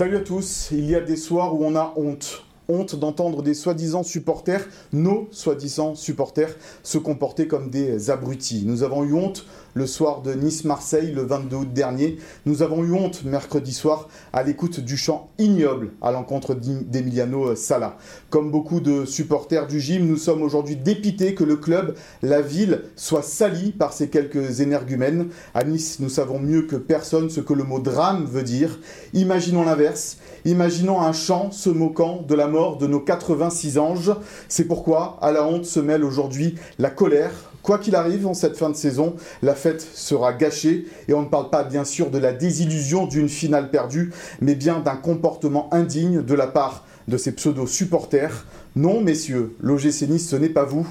Salut à tous. Il y a des soirs où on a honte honte d'entendre des soi-disant supporters, nos soi-disant supporters, se comporter comme des abrutis. Nous avons eu honte le soir de Nice-Marseille le 22 août dernier. Nous avons eu honte mercredi soir à l'écoute du chant ignoble à l'encontre d'Emiliano Sala. Comme beaucoup de supporters du gym, nous sommes aujourd'hui dépités que le club, la ville, soit sali par ces quelques énergumènes. À Nice, nous savons mieux que personne ce que le mot drame veut dire. Imaginons l'inverse. Imaginons un chant se moquant de la mort de nos 86 anges. C'est pourquoi à la honte se mêle aujourd'hui la colère, Quoi qu'il arrive en cette fin de saison, la fête sera gâchée et on ne parle pas bien sûr de la désillusion d'une finale perdue, mais bien d'un comportement indigne de la part de ces pseudo-supporters. Non, messieurs, l'OGC Nice, ce n'est pas vous,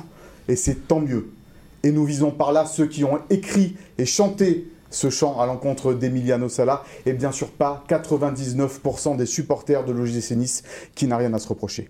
et c'est tant mieux. Et nous visons par là ceux qui ont écrit et chanté ce chant à l'encontre d'Emiliano Sala, et bien sûr pas 99% des supporters de l'OGC Nice qui n'a rien à se reprocher.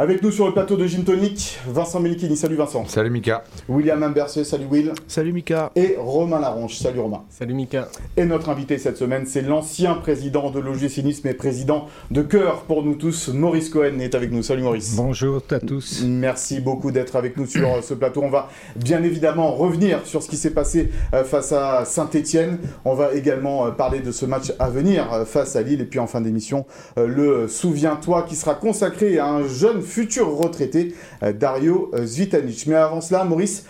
Avec nous sur le plateau de Gym Tonic, Vincent Melikini. Salut Vincent. Salut Mika. William Imbercé. Salut Will. Salut Mika. Et Romain Laronche. Salut Romain. Salut Mika. Et notre invité cette semaine, c'est l'ancien président de l'OGC Nice, mais président de cœur pour nous tous, Maurice Cohen est avec nous. Salut Maurice. Bonjour à tous. Merci beaucoup d'être avec nous sur euh, ce plateau. On va bien évidemment revenir sur ce qui s'est passé euh, face à Saint-Etienne. On va également euh, parler de ce match à venir face à Lille. Et puis en fin d'émission, le Souviens-toi qui sera consacré à un jeune futur retraité, euh, Dario euh, Zvitanic. Mais avant cela, Maurice,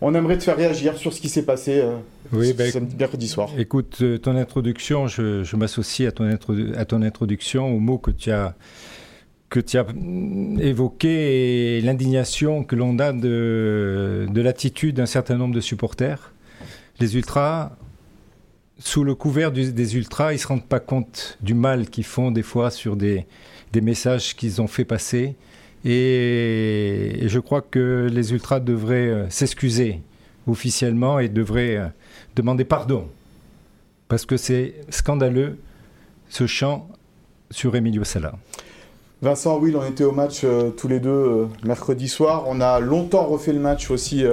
on aimerait te faire réagir sur ce qui s'est passé euh, oui, ben, mercredi soir. Écoute, ton introduction, je, m'associe à ton, à ton introduction, aux mots que tu as que tu as évoqué et l'indignation que l'on a de, de l'attitude d'un certain nombre de supporters. Les ultras, sous le couvert des ultras, ils ne se rendent pas compte du mal qu'ils font des fois sur des, des messages qu'ils ont fait passer. Et, je crois que les ultras devraient euh, s'excuser officiellement et devraient euh, demander pardon. Parce que c'est scandaleux ce chant sur Emilio Sala. Vincent, oui, on était au match euh, tous les deux mercredi soir. On a longtemps refait le match aussi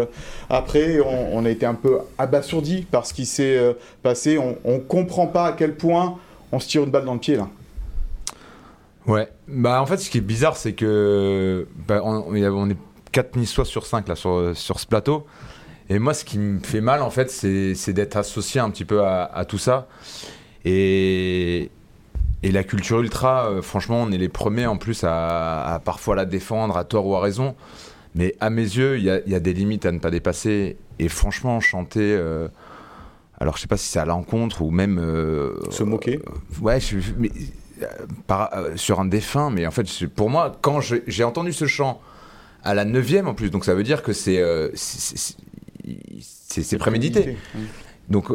après. On, a été un peu abasourdi par ce qui s'est passé. On ne comprend pas à quel point on se tire une balle dans le pied là. Ouais, bah en fait, ce qui est bizarre, c'est que bah, on, est 4 Niçois sur 5 là, sur, sur ce plateau. Et moi, ce qui me fait mal, en fait, c'est d'être associé un petit peu à, tout ça. Et, et la culture ultra, euh, franchement, on est les premiers en plus à, parfois la défendre, à tort ou à raison. Mais à mes yeux, il y a, des limites à ne pas dépasser. Et franchement, chanter. Euh, alors, je sais pas si c'est à l'encontre ou même. Euh, Se moquer Ouais, je, mais euh, sur un défunt, mais en fait, pour moi, quand j'ai entendu ce chant à la neuvième en plus, donc ça veut dire que c'est euh, c'est prémédité. Donc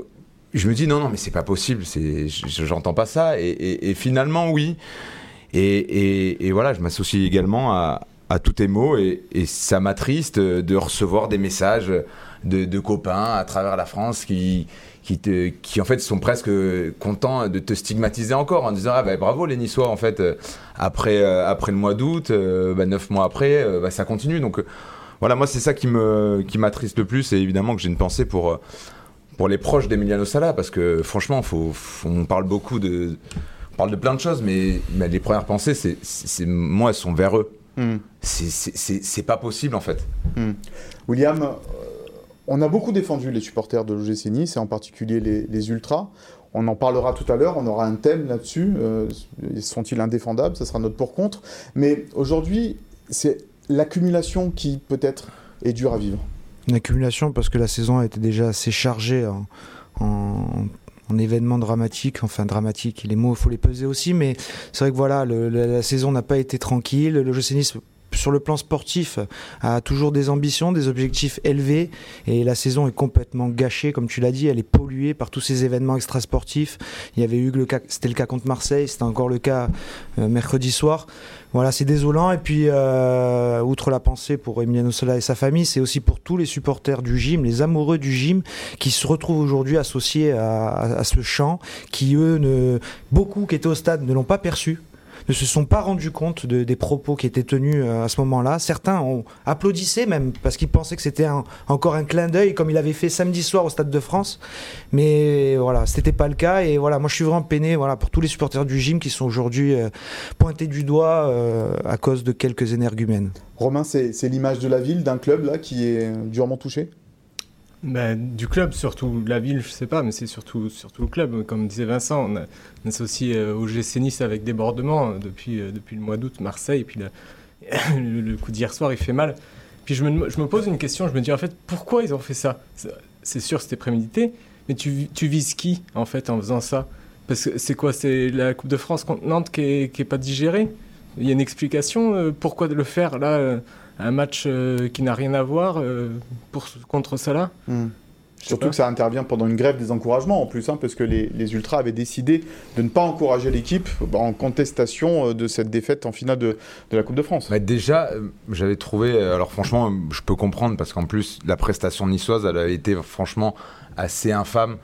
je me dis non, non, mais c'est pas possible, j'entends pas ça. Et, finalement, oui. Et, voilà, je m'associe également à, à, tous tes mots et, ça m'attriste de recevoir des messages de, de, copains à travers la France qui, qui, te, qui en fait sont presque contents de te stigmatiser encore en disant ah bah, bravo les Niçois en fait euh, après euh, après le mois d'août euh, bah, neuf mois après bah, ça continue donc voilà moi c'est ça qui me qui m'attriste le plus et évidemment que j'ai une pensée pour pour les proches d'Emiliano Sala parce que franchement faut, on parle beaucoup de on parle de plein de choses mais, les premières pensées c'est moi elles sont vers eux hmm. c'est pas possible en fait hmm. William on a beaucoup défendu les supporters de l'OGC Nice, et en particulier les, Ultras. On en parlera tout à l'heure, on aura un thème là-dessus. Euh, sont-ils indéfendables Ce sera notre pour-contre. Mais aujourd'hui, c'est l'accumulation qui peut-être est dure à vivre. Une accumulation parce que la saison a été déjà assez chargée en, événements dramatiques, enfin dramatiques, les mots, il faut les peser aussi, mais c'est vrai que voilà, la, saison n'a pas été tranquille. Le Nice sur le plan sportif, a toujours des ambitions, des objectifs élevés, et la saison est complètement gâchée, comme tu l'as dit, elle est polluée par tous ces événements extrasportifs. Il y avait eu le cas, c'était le cas contre Marseille, c'était encore le cas euh, mercredi soir. Voilà, c'est désolant. Et puis, euh, outre la pensée pour Emiliano Sola et sa famille, c'est aussi pour tous les supporters du gym, les amoureux du gym, qui se retrouvent aujourd'hui associés à, ce chant, qui eux, ne, beaucoup qui étaient au stade ne l'ont pas perçu ne se sont pas rendus compte de, des propos qui étaient tenus euh, à ce moment-là. Certains ont applaudissé même parce qu'ils pensaient que c'était encore un clin d'œil comme il avait fait samedi soir au Stade de France. Mais voilà, c'était pas le cas. Et voilà, moi je suis vraiment peiné voilà, pour tous les supporters du gym qui sont aujourd'hui euh, pointés du doigt euh, à cause de quelques énergumènes. Romain, c'est l'image de la ville, d'un club là qui est durement touché? Ben, du club, surtout la ville, je sais pas, mais c'est surtout, surtout le club. Comme disait Vincent, on, associe euh, au GC Nice avec débordement depuis, euh, depuis le mois d'août, Marseille, et puis le, le, coup d'hier soir, il fait mal. Puis je me, je me, pose une question, je me dis en fait, pourquoi ils ont fait ça? C'est sûr, c'était prémédité, mais tu, tu, vises qui en fait en faisant ça? Parce que c'est quoi? C'est la Coupe de France contre Nantes qui est, qui est pas digérée? Il y a une explication euh, pourquoi de le faire là un match euh, qui n'a rien à voir euh, pour, contre Salah? Hmm. Surtout que ça intervient pendant une grève des encouragements en plus, hein, parce que les, les, Ultras avaient décidé de ne pas encourager l'équipe en contestation euh, de cette défaite en finale de, de la Coupe de France. Bah déjà, j'avais trouvé, alors franchement, je peux comprendre, parce qu'en plus, la prestation niçoise, elle a été franchement assez infâme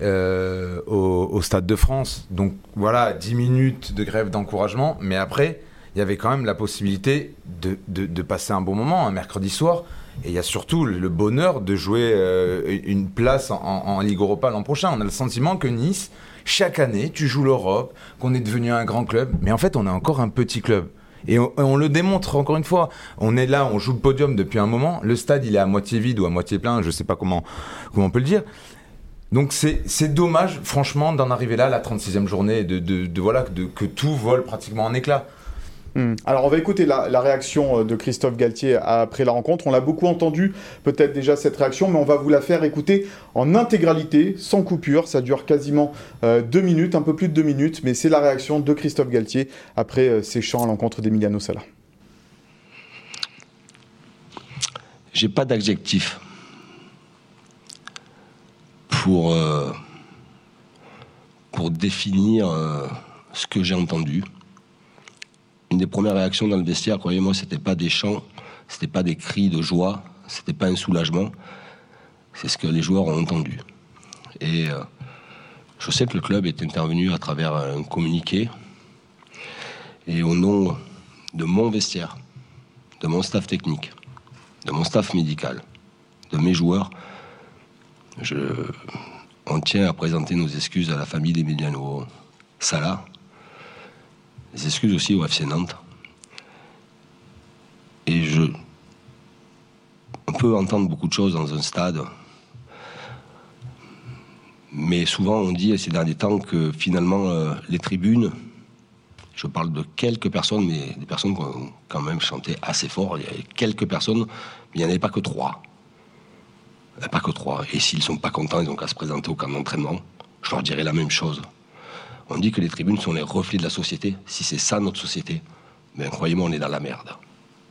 euh, au, au, Stade de France. Donc voilà, 10 minutes de grève d'encouragement, mais après il y avait quand même la possibilité de, de, de, passer un bon moment un mercredi soir. Et il y a surtout le bonheur de jouer euh, une place en, en, Ligue Europa l'an prochain. On a le sentiment que Nice, chaque année, tu joues l'Europe, qu'on est devenu un grand club. Mais en fait, on est encore un petit club. Et on, on, le démontre encore une fois. On est là, on joue le podium depuis un moment. Le stade, il est à moitié vide ou à moitié plein, je sais pas comment, comment on peut le dire. Donc c'est dommage, franchement, d'en arriver là, la 36e journée, de, de, de voilà, de, que tout vole pratiquement en éclats. Mmh. Alors on va écouter la, la, réaction euh, de Christophe Galtier après la rencontre. On l'a beaucoup entendu, peut-être déjà cette réaction, mais on va vous la faire écouter en intégralité, sans coupure. Ça dure quasiment euh, deux minutes, un peu plus de deux minutes, mais c'est la réaction de Christophe Galtier après euh, ses chants à l'encontre d'Emiliano Sala. J'ai pas d'adjectif pour, euh, pour définir euh, ce que j'ai entendu une des premières réactions dans le vestiaire, croyez-moi, c'était pas des chants, c'était pas des cris de joie, c'était pas un soulagement. C'est ce que les joueurs ont entendu. Et euh, je sais que le club est intervenu à travers un communiqué. Et au nom de mon vestiaire, de mon staff technique, de mon staff médical, de mes joueurs, je, on tient à présenter nos excuses à la famille d'Emiliano Salah, des excuses aussi au FC Nantes. Et je. On peut entendre beaucoup de choses dans un stade. Mais souvent, on dit ces derniers temps que finalement, euh, les tribunes, je parle de quelques personnes, mais des personnes qui ont quand même chanté assez fort. Il y avait quelques personnes, mais il n'y en avait pas que trois. Pas que trois. Et s'ils ne sont pas contents, ils n'ont qu'à se présenter au camp d'entraînement. Je leur dirais la même chose. On dit que les tribunes sont les reflets de la société. Si c'est ça notre société, ben, croyez-moi, on est dans la merde.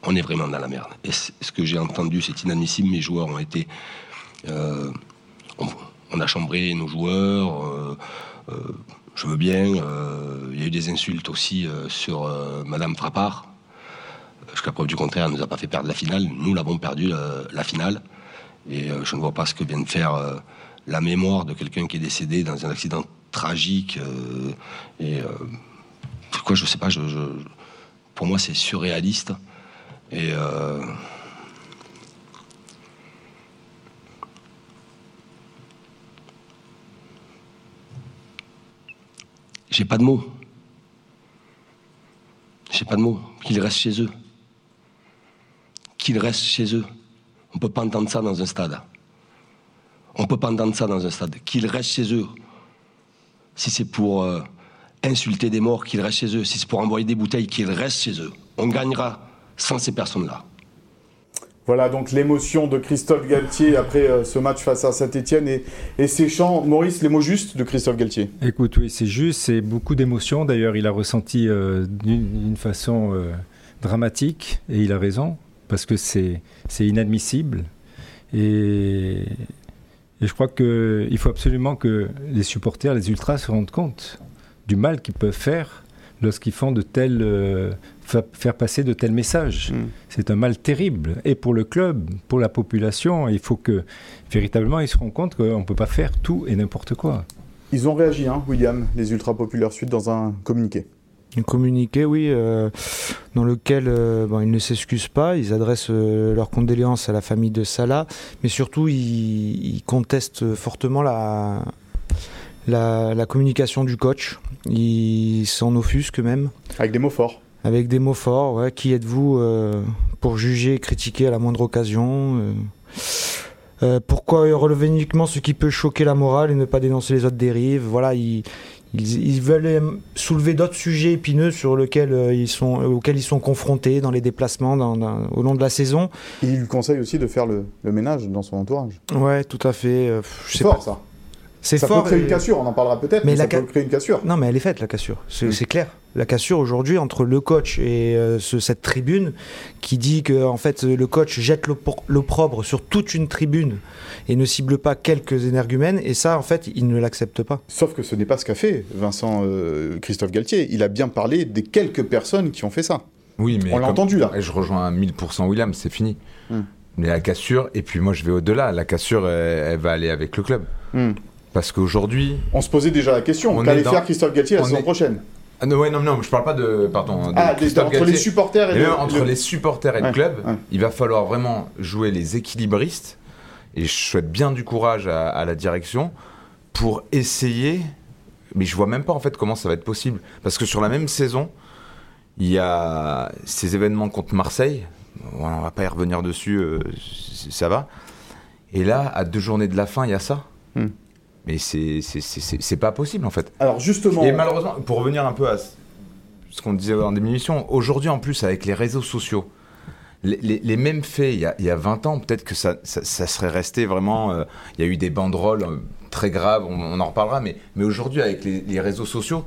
On est vraiment dans la merde. Et ce que j'ai entendu, c'est inadmissible. Mes joueurs ont été. Euh, on, a chambré nos joueurs. Euh, euh, je veux bien. Il y a eu des insultes aussi sur Madame Frappard. Jusqu'à preuve du contraire, elle ne nous a pas fait perdre la finale. Nous l'avons perdu la, finale. Et je ne vois pas ce que vient de faire la mémoire de quelqu'un qui est décédé dans un accident tragique euh, et euh, quoi je sais pas je, je pour moi c'est surréaliste. Et euh, j'ai pas de mots. J'ai pas de mots. Qu'ils restent chez eux. Qu'ils restent chez eux. On peut pas entendre ça dans un stade. On peut pas entendre ça dans un stade. Qu'ils restent chez eux si c'est pour euh, insulter des morts, qu'ils restent chez eux. Si c'est pour envoyer des bouteilles, qu'ils restent chez eux. On gagnera sans ces personnes-là. Voilà donc l'émotion de Christophe Galtier après euh, ce match face à Saint-Etienne et, et, ses chants. Maurice, les mots justes de Christophe Galtier Écoute, oui, c'est juste, c'est beaucoup d'émotions. D'ailleurs, il a ressenti euh, d'une façon euh, dramatique et il a raison parce que c'est inadmissible. Et, et je crois qu'il faut absolument que les supporters, les ultras se rendent compte du mal qu'ils peuvent faire lorsqu'ils font de tels, euh, faire passer de tels messages. Mm. C'est un mal terrible, et pour le club, pour la population, il faut que véritablement ils se rendent compte qu'on ne peut pas faire tout et n'importe quoi. Ils ont réagi, hein, William, les ultra populaires suite dans un communiqué. Un communiqué, oui, euh, dans lequel euh, bon, ils ne s'excusent pas, ils adressent euh, leurs condoléances à la famille de Salah, mais surtout ils, ils contestent fortement la, la, la communication du coach. Ils s'en offusquent même. Avec des mots forts. Avec des mots forts, ouais. Qui êtes-vous euh, pour juger et critiquer à la moindre occasion Pourquoi relever uniquement ce qui peut choquer la morale et ne pas dénoncer les autres dérives? Voilà, ils, ils, ils veulent euh, soulever d'autres sujets épineux sur lesquels euh, ils sont, auxquels ils sont confrontés dans les déplacements dans- dans- au long de la saison. Et il lui conseille aussi de faire le, le ménage dans son entourage. Ouais, tout à fait. euh, je sais fort, pas. ça. C'est Ça fort. peut créer et- une cassure, on en parlera peut-être, mais, Mais la ça ca- peut créer une cassure. Non, mais elle est faite, la cassure. C'est Mm. c'est clair. La cassure aujourd'hui entre le coach et euh, ce- cette tribune qui dit que en fait le coach jette l'oppro- l'opprobre sur toute une tribune et ne cible pas quelques énergumènes et ça en fait il ne l'accepte pas. Sauf que ce n'est pas ce qu'a fait Vincent euh, Christophe Galtier. Il a bien parlé des quelques personnes qui ont fait ça. Oui, mais On l'a entendu là. Et je rejoins à 1000% William, c'est fini. Hmm. Mais la cassure, et puis moi je vais au-delà, la cassure elle, elle va aller avec le club. Hmm. Parce qu'aujourd'hui. On se posait déjà la question. On dans- faire Christophe Galtier la on saison est- prochaine Ah non, ouais, non, non, je parle pas de. Pardon. de Ah, Christophe entre les Galtier. supporters et le- entre le- les supporters et Ouais, le club, ouais. il va falloir vraiment jouer les équilibristes. Et je souhaite bien du courage à, à la direction pour essayer. Mais je vois même pas en fait comment ça va être possible. Parce que sur la même saison, il y a ces événements contre Marseille. Voilà, on va pas y revenir dessus, euh, ça va. Et là, à deux journées de la fin, il y a ça. Hmm. Mais c'est pas possible en fait. Alors justement, Et malheureusement, pour revenir un peu à ce- ce qu'on disait en diminution, aujourd'hui en plus avec les réseaux sociaux, les, les- les mêmes faits il y a, il y a 20 ans, peut-être que ça, ça- ça serait resté vraiment... euh, il y a eu des banderoles euh, très graves, on, on en reparlera, mais, mais aujourd'hui avec les, les réseaux sociaux,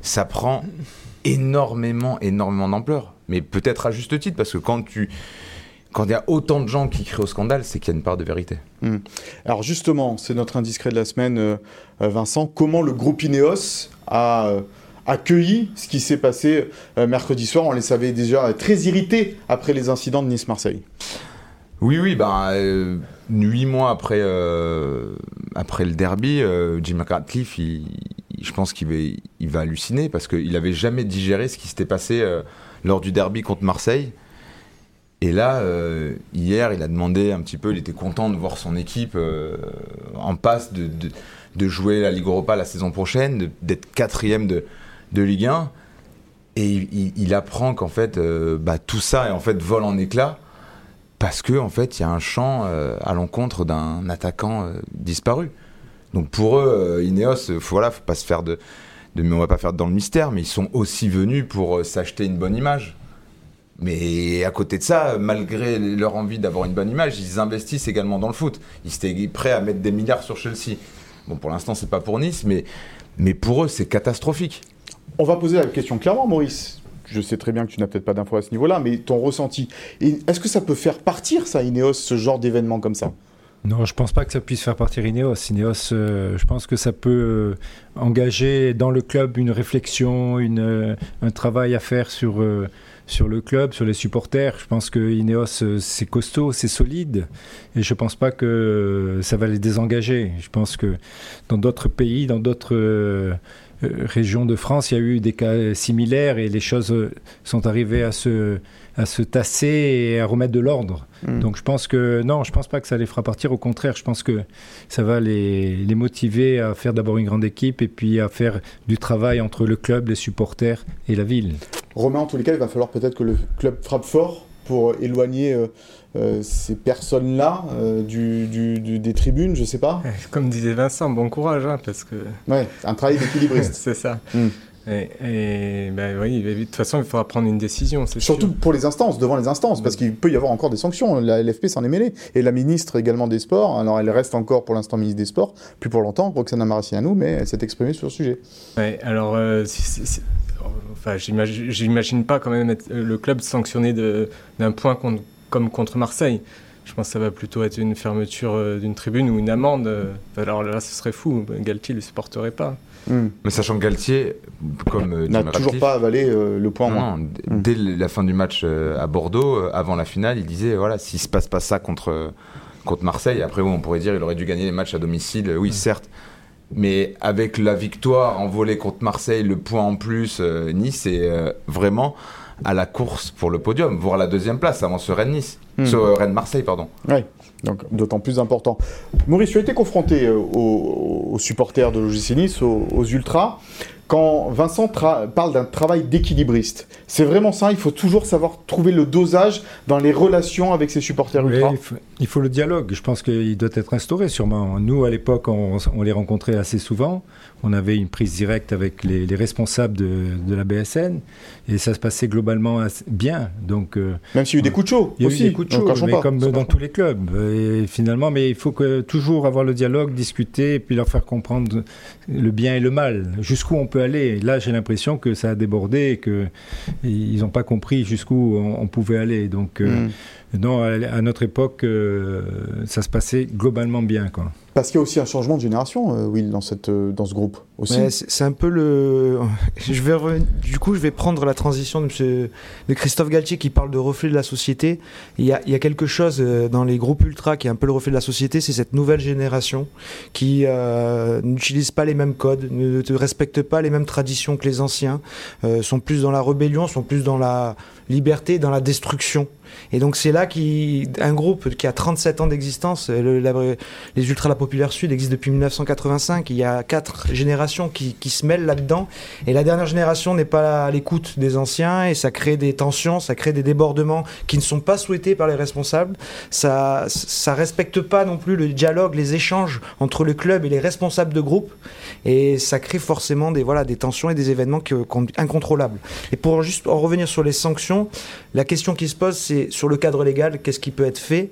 ça prend énormément, énormément d'ampleur. Mais peut-être à juste titre, parce que quand tu... Quand il y a autant de gens qui crient au scandale, c'est qu'il y a une part de vérité. alors justement, c'est notre indiscret de la semaine, euh, Vincent. Comment le groupe Ineos a euh, accueilli ce qui s'est passé euh, mercredi soir? On les savait déjà très irrités après les incidents de Nice-Marseille. Oui, oui, ben, huit mois après, après le derby, Jim Ratcliffe, il- il- je pense qu'il va, il va halluciner parce qu'il n'avait jamais digéré ce qui s'était passé lors du derby contre Marseille. Et là, euh, hier, il a demandé un petit peu, il était content de voir son équipe euh, en passe de, jouer la Ligue Europa la saison prochaine, d'être quatrième de, de Ligue 1. Et il, apprend qu'en fait, euh, bah, tout ça est en fait vol en éclats parce que en fait il y a un euh, à l'encontre d'un attaquant disparu. Donc pour eux, Ineos, faut, voilà, faut pas se faire de, de, mais on va pas faire dans le mystère, mais ils sont aussi venus pour s'acheter une bonne image. Mais à côté de ça, malgré leur envie d'avoir une bonne image, ils investissent également dans le foot. Ils étaient prêts à mettre des milliards sur Chelsea. Bon, pour l'instant, c'est pas pour Nice, mais, mais pour eux, c'est catastrophique. On va poser la question clairement, Maurice. Je sais très bien que tu n'as peut-être pas d'infos à ce niveau-là, mais ton ressenti. Est-ce que ça peut faire partir, ça, Ineos, ce genre d'événement comme ça? Non, je pense pas que ça puisse faire partir Ineos. Ineos, euh, je pense que ça peut euh, engager dans le club une réflexion, une, euh, un travail à faire sur, euh, sur le club, sur les supporters. Je pense que Ineos, euh, c'est costaud, c'est solide. Et je pense pas que ça va les désengager. Je pense que dans d'autres pays, dans d'autres euh, euh, régions de France, il y a eu des cas similaires et les choses sont arrivées à se, à se tasser et à remettre de l'ordre. Hmm. Donc je pense que non, je pense pas que ça les fera partir. Au contraire, je pense que ça va les, les motiver à faire d'abord une grande équipe et puis à faire du travail entre le club, les supporters et la ville. Romain, en tous les cas, il va falloir peut-être que le club frappe fort pour éloigner euh, euh, ces personnes-là euh, du, du- du- des tribunes, je sais pas. Comme disait Vincent, bon courage, hein, parce que Ouais, un travail d'équilibriste. c'est ça. Mm. Et, et, ben oui, de toute façon, il faudra prendre une décision, Surtout sûr. pour les instances, devant les instances, parce qu'il peut y avoir encore des sanctions. La LFP s'en est mêlée. Et la ministre également des Sports, alors elle reste encore pour l'instant ministre des Sports, plus pour longtemps, Roxana Maraciano, mais elle s'est exprimée sur le sujet. Ouais, alors, euh, enfin, j'imagine pas quand même être- euh, le club sanctionné d'un point contre- comme contre Marseille. Je pense que ça va plutôt être une fermeture euh, d'une tribune ou une amende. euh. Alors là, ce serait fou. Galtier ne le supporterait pas. Hmm. Mais sachant que Galtier, comme N'a toujours pas avalé euh, le point Non, moins. non, d- Mm. Dès la fin du match euh, à Bordeaux, euh, avant la finale, il disait voilà, s'il se passe pas ça contre, contre Marseille, après oui, on pourrait dire il aurait dû gagner les matchs à domicile, oui, certes. Mais avec la victoire en volée contre Marseille, le point en plus, euh, Nice est euh, vraiment à la course pour le podium, voire la deuxième place avant ce Rennes-Nice. Hmm. Ce euh, Rennes-Marseille, pardon. Oui, donc d'autant plus important. Maurice, tu as été confronté aux, aux supporters de l'OGC Nice, aux, aux Ultras. Quand Vincent parle d'un travail d'équilibriste, c'est vraiment ça, il faut toujours savoir trouver le dosage dans les relations avec ses supporters Oui, ultras. il, faut, il faut le dialogue. Je pense qu'il doit être instauré sûrement. Nous, à l'époque, on, on les rencontrait assez souvent. On avait une prise directe avec les, les responsables de, de, la BSN et ça se passait globalement assez bien. Donc, euh, Même s'il y a eu des coups de chaud il y a aussi. eu des coups de chaud, mais pas, comme dans tous les clubs. Et finalement, mais il faut que, toujours avoir le dialogue, discuter et puis leur faire comprendre le bien et le mal. Jusqu'où on peut Là, j'ai l'impression que ça a débordé qu'ils n'ont pas compris jusqu'où on, pouvait aller. Donc, pas. Non, à, notre époque, euh, ça se passait globalement bien. Quoi. Parce qu'il y a aussi un changement de génération, euh, Will, dans, cette, euh, dans ce groupe aussi. Ouais, c'est un peu le. Je vais reven- Du coup, je vais prendre la transition de, monsieur... de Christophe Galtier qui parle de reflet de la société. Il y a, il y a quelque chose euh, dans les groupes ultra qui est un peu le reflet de la société, c'est cette nouvelle génération qui euh, n'utilise pas les mêmes codes, ne ne respecte pas les mêmes traditions que les anciens, euh, sont plus dans la rébellion, sont plus dans la liberté, dans la destruction. Et donc c'est là qu'un groupe qui a 37 ans d'existence, euh, les Ultras La Populaire Sud existent depuis 1985, il y a quatre générations qui, qui se mêlent là-dedans, et la dernière génération n'est pas à l'écoute des anciens, et ça crée des tensions, ça crée des débordements qui ne sont pas souhaités par les responsables, ça ça respecte pas non plus le dialogue, les échanges entre le club et les responsables de groupe, et ça crée forcément des, voilà, des tensions et des événements que- qu'on- incontrôlables. Et pour juste en revenir sur les sanctions, la question qui se pose, c'est sur le cadre légal, qu'est-ce qui peut être fait?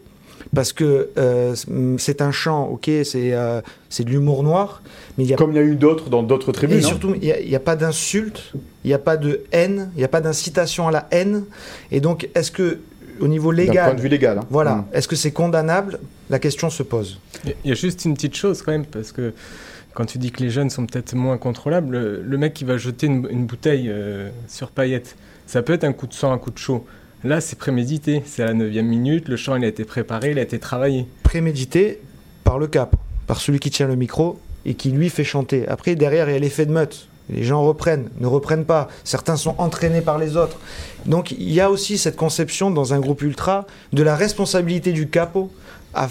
Parce que euh, c'est un chant, ok, c'est euh, c'est de l'humour noir, mais il y a Comme il y a eu d'autres dans d'autres tribunes. et surtout, il n'y a, il y a pas d'insulte, il n'y a pas de haine, il n'y a pas d'incitation à la haine. Et donc, est-ce que, au niveau D'un point légal, de vue légal. hein. voilà, Mm. est-ce que c'est condamnable? La question se pose. Il y a juste une petite chose quand même, parce que quand tu dis que les jeunes sont peut-être moins contrôlables, le, le mec qui va jeter une, une bouteille euh, sur paillette, ça peut être un coup de sang, un coup de chaud. Là, c'est prémédité, c'est à la 9 minute, le chant il a été préparé, il a été travaillé. Prémédité par le cap, par celui qui tient le micro et qui lui fait chanter. Après, derrière, il y a l'effet de meute. Les gens reprennent, ne reprennent pas. Certains sont entraînés par les autres. Donc il y a aussi cette conception dans un groupe ultra de la responsabilité du capot à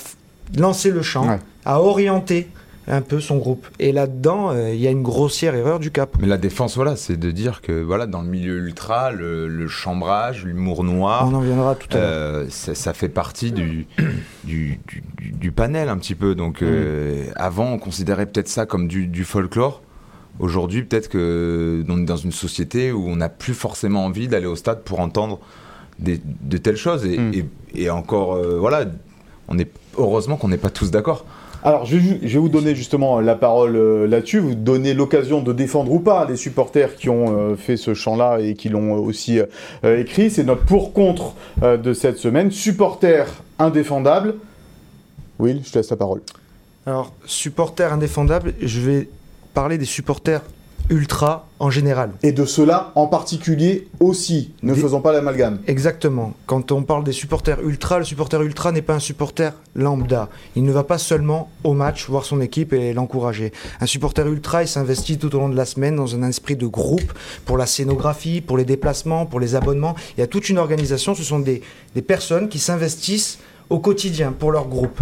lancer le chant, Ouais. à orienter un peu son groupe. Et là-dedans, euh, il y a une grossière erreur du capot. Mais la défense, voilà, c'est de dire que voilà, dans le milieu ultra, le, le chambrage, l'humour noir, On en viendra tout à l'heure. euh, ça, ça fait partie du, du, du- du- du panel un petit peu. Donc, Mm. euh, avant, on considérait peut-être ça comme du, folklore. Aujourd'hui, peut-être que on est dans une société où on n'a plus forcément envie d'aller au stade pour entendre des- de telles choses. Et, Mm. et- et encore, euh, voilà, on est heureusement qu'on n'est pas tous d'accord. Alors, je vais, vous donner justement la parole euh, là-dessus, vous donner l'occasion de défendre ou pas les supporters qui ont euh, fait ce chant-là et qui l'ont euh, aussi écrit. C'est notre pour-contre de cette semaine. Supporters indéfendables. Will, je te laisse la parole. Alors, supporters indéfendables, je vais parler des supporters ultra en général. Et de cela en particulier aussi. Ne Des- faisons pas l'amalgame. Exactement. Quand on parle des supporters ultra, le supporter ultra n'est pas un supporter lambda. Il ne va pas seulement au match voir son équipe et l'encourager. Un supporter ultra, il s'investit tout au long de la semaine dans un esprit de groupe pour la scénographie, pour les déplacements, pour les abonnements. Il y a toute une organisation. Ce sont des, des personnes qui s'investissent au quotidien pour leur groupe.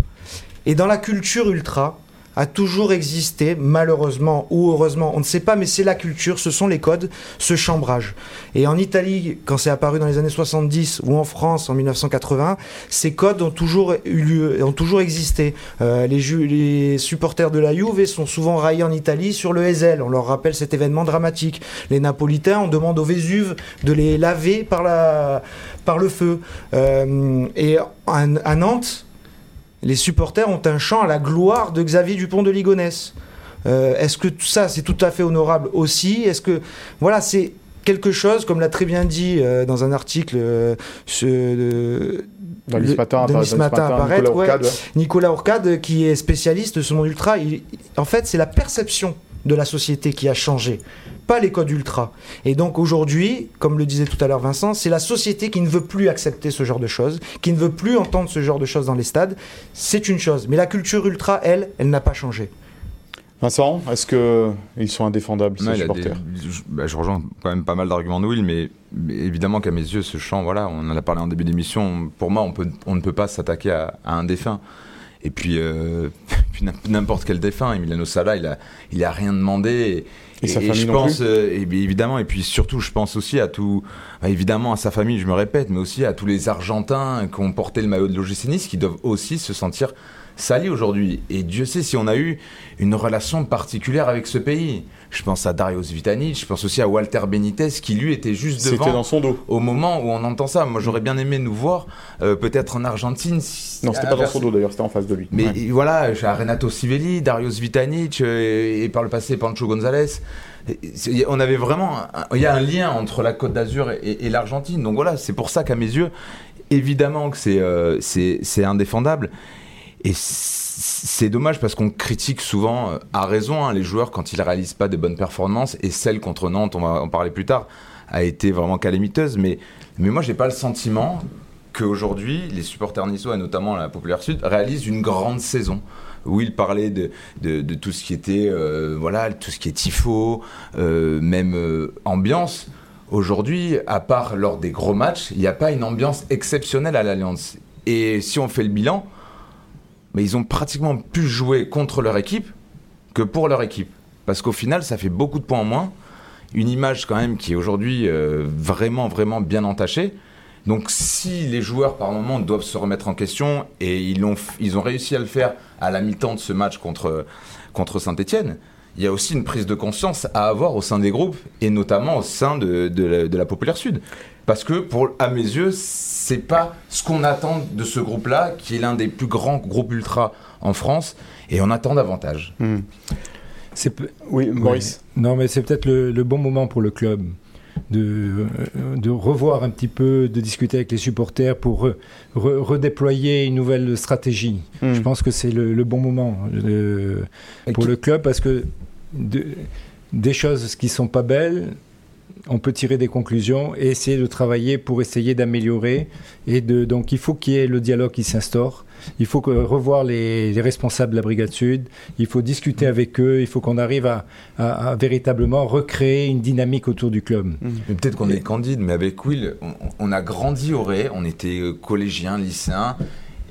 Et dans la culture ultra, a toujours existé, malheureusement ou heureusement, on ne sait pas, mais c'est la culture, ce sont les codes, ce chambrage. Et en Italie, quand c'est apparu dans les années 70 ou en France en 1980, ces codes ont toujours eu lieu, ont toujours existé. Euh, les, supporters de la Juve sont souvent raillés en Italie sur le Ezel. On leur rappelle cet événement dramatique. Les Napolitains, on demande au Vésuve de les laver par, la, par le feu. Euh, et à Nantes, les supporters ont un chant à la gloire de Xavier Dupont de Ligonnès. Euh, Est-ce que tout ça, c'est tout à fait honorable aussi? Est-ce que, voilà, c'est quelque chose, comme l'a très bien dit euh, dans un article euh, ce- de- Dans le- Matin, dans Matin Nicolas ouais. Ourcade, ouais. Nicolas qui est spécialiste de ce monde ultra, il- en fait, c'est la perception de la société qui a changé, pas les codes ultra. Et donc aujourd'hui, comme le disait tout à l'heure Vincent, c'est la société qui ne veut plus accepter ce genre de choses, qui ne veut plus entendre ce genre de choses dans les stades. C'est une chose. Mais la culture ultra, elle, elle n'a pas changé. Vincent, est-ce qu'ils sont indéfendables, ces supporters je, bah, je, rejoins quand même pas mal d'arguments de Will, mais, évidemment qu'à mes yeux, ce chant, voilà, on en a parlé en début d'émission, pour moi, on, peut, on ne peut pas s'attaquer à, un défunt. Et puis, euh, n'importe quel défunt, Emiliano Sala, il a, il a rien demandé. Et, sa famille je pense, euh, évidemment, et puis surtout, je pense aussi à tout, bah, évidemment à sa famille, je me répète, mais aussi à tous les Argentins qui ont porté le maillot de l'OGC Nice, qui doivent aussi se sentir Sali aujourd'hui. Et Dieu sait si on a eu une relation particulière avec ce pays. Je pense à Darius Vitanic, je pense aussi à Walter Benitez qui lui était juste devant. dans son dos. Au moment où on entend ça. Moi j'aurais bien aimé nous voir euh, peut-être en Argentine. non, c'était pas dans son dos d'ailleurs, c'était en face de lui. Mais voilà, j'ai Renato Sivelli, Darius Vitanic euh, et, par le passé Pancho González. On avait vraiment. Il y a un lien entre la Côte d'Azur et, l'Argentine. Donc voilà, c'est pour ça qu'à mes yeux, évidemment que c'est euh, c'est indéfendable. Et c'est dommage parce qu'on critique souvent, euh, à raison, hein, les joueurs quand ils réalisent pas de bonnes performances. Et celle contre Nantes, on va en parler plus tard, a été vraiment calamiteuse. Mais, mais moi, j'ai pas le sentiment qu'aujourd'hui, les supporters niçois, et notamment la Populaire Sud, réalisent une grande saison. Où il parlait de, de, tout ce qui était, euh, voilà, tout ce qui est tifo, euh, même ambiance. Aujourd'hui, à part lors des gros matchs, il n'y a pas une ambiance exceptionnelle à l'Alliance. Et si on fait le bilan, mais ils ont pratiquement pu jouer contre leur équipe que pour leur équipe. Parce qu'au final, ça fait beaucoup de points en moins. Une image quand même qui est aujourd'hui euh, vraiment, vraiment bien entachée. Donc si les joueurs par moment doivent se remettre en question, et ils ont, ils ont réussi à le faire à la mi-temps de ce match contre, contre Saint-Etienne, il y a aussi une prise de conscience à avoir au sein des groupes, et notamment au sein de, de, la, de la Populaire Sud. Parce que, pour, à mes yeux, c'est pas ce qu'on attend de ce groupe-là, qui est l'un des plus grands groupes ultra en France, et on attend davantage. Hmm. Oui, Maurice. Non, mais c'est peut-être le, bon moment pour le club de, euh, de, revoir un petit peu, de discuter avec les supporters pour redéployer une nouvelle stratégie. Hmm. Je pense que c'est le, bon moment pour le club parce que des choses qui sont pas belles, on peut tirer des conclusions et essayer de travailler pour essayer d'améliorer. Et de, donc il faut qu'il y ait le dialogue qui s'instaure. Il faut que, revoir les, responsables de la Brigade Sud. Il faut discuter avec eux. Il faut qu'on arrive à, véritablement recréer une dynamique autour du club. Mmh. Peut-être qu'on est candide, mais avec Will, on, a grandi au Ré. On était euh, collégiens, lycéens.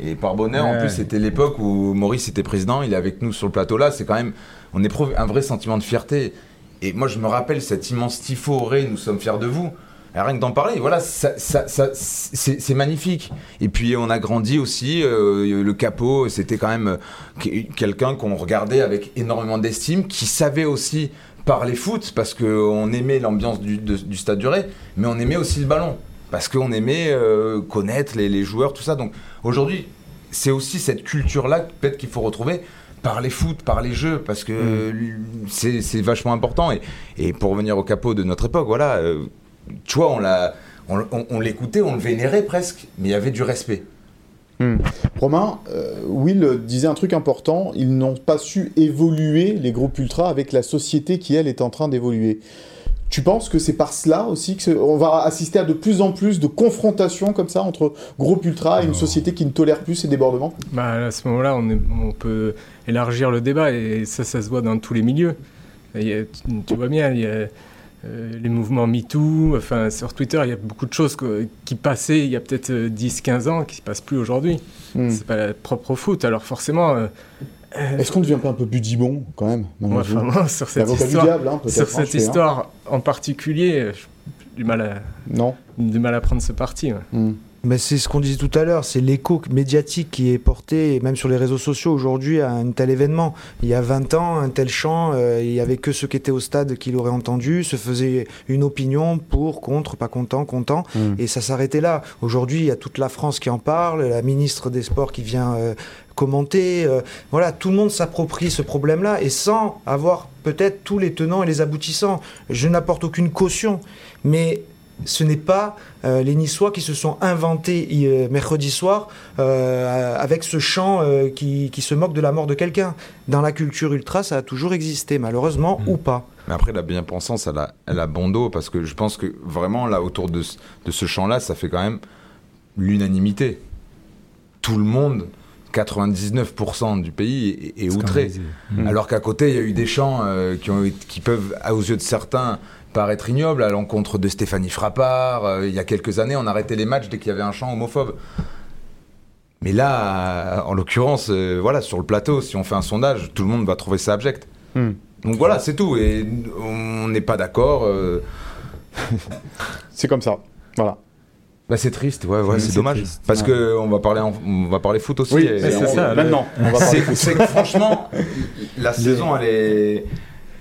Et par bonheur, en plus, c'était l'époque où Maurice était président. Il est avec nous sur le plateau là. C'est quand même, on éprouve un vrai sentiment de fierté. Et moi, je me rappelle cet immense tifo Ré, nous sommes fiers de vous. rien que d'en parler, voilà, ça, c'est magnifique. Et puis on a grandi aussi, euh, le capot, c'était quand même euh, quelqu'un qu'on regardait avec énormément d'estime, qui savait aussi parler foot, parce qu'on aimait l'ambiance du, stade du Ré, mais on aimait aussi le ballon, parce qu'on aimait euh, connaître les, les, joueurs, tout ça. Donc aujourd'hui, c'est aussi cette culture-là peut-être qu'il faut retrouver par les foot, par les jeux, parce que mm. c'est vachement important. Et, et, pour revenir au capot de notre époque, voilà, euh, tu vois, on l'a. On, l'écoutait, on le vénérait presque, mais il y avait du respect. Mm. Romain, euh, Will disait un truc important, ils n'ont pas su évoluer, les groupes ultra, avec la société qui, elle, est en train d'évoluer. Tu penses que c'est par cela aussi qu'on va assister à de plus en plus de confrontations comme ça entre groupe ultra et une société qui ne tolère plus ces débordements? Bah, À ce moment-là, on, on, peut élargir le débat et ça, ça se voit dans tous les milieux. tu, vois bien, il y a euh, les mouvements MeToo, enfin, sur Twitter, il y a beaucoup de choses qui passaient il y a peut-être 10-15 ans qui ne se passent plus aujourd'hui. Hmm. C'est pas propre au foot. Alors forcément, euh, euh, Est-ce qu'on ne devient pas un peu budibon quand même sur cette histoire, diable, hein, sur cette histoire en particulier, j'ai du mal à non du mal à prendre ce parti. Hmm. Mais c'est ce qu'on disait tout à l'heure, c'est l'écho médiatique qui est porté, même sur les réseaux sociaux aujourd'hui, à un tel événement. Il y a 20 ans, un tel chant, euh, il n'y avait que ceux qui étaient au stade qui l'auraient entendu, se faisait une opinion pour, contre, pas content, content, hmm. et ça s'arrêtait là. Aujourd'hui, il y a toute la France qui en parle, la ministre des Sports qui vient euh, commenter. Euh, voilà, tout le monde s'approprie ce problème-là et sans avoir peut-être tous les tenants et les aboutissants. Je n'apporte aucune caution, mais ce n'est pas euh, les Niçois qui se sont inventés euh, mercredi soir avec ce chant qui, se moque de la mort de quelqu'un. Dans la culture ultra, ça a toujours existé, malheureusement, mmh. ou pas. Mais après, la bien-pensance, elle a, elle a bon dos, parce que je pense que vraiment, là, autour de, de ce chant-là, ça fait quand même l'unanimité. Tout le monde 99% du pays est, est outré. Scandalisé. Mm. Alors qu'à côté, il y a eu des chants euh, qui, ont, qui peuvent, aux yeux de certains, paraître ignobles à l'encontre de Stéphanie Frappard. Euh, il y a quelques années, on arrêtait les matchs dès qu'il y avait un chant homophobe. Mais là, en l'occurrence, euh, voilà, sur le plateau, si on fait un sondage, tout le monde va trouver ça abject. Hmm. Donc voilà, c'est tout. Et on n'est pas d'accord. euh, C'est comme ça. Voilà. bah, c'est triste, ouais, ouais, c'est dommage. triste. Parce Ouais. que on va parler, en- on va parler foot aussi. Oui, c'est ça. Maintenant, on va parler. c'est que franchement, la saison, elle est,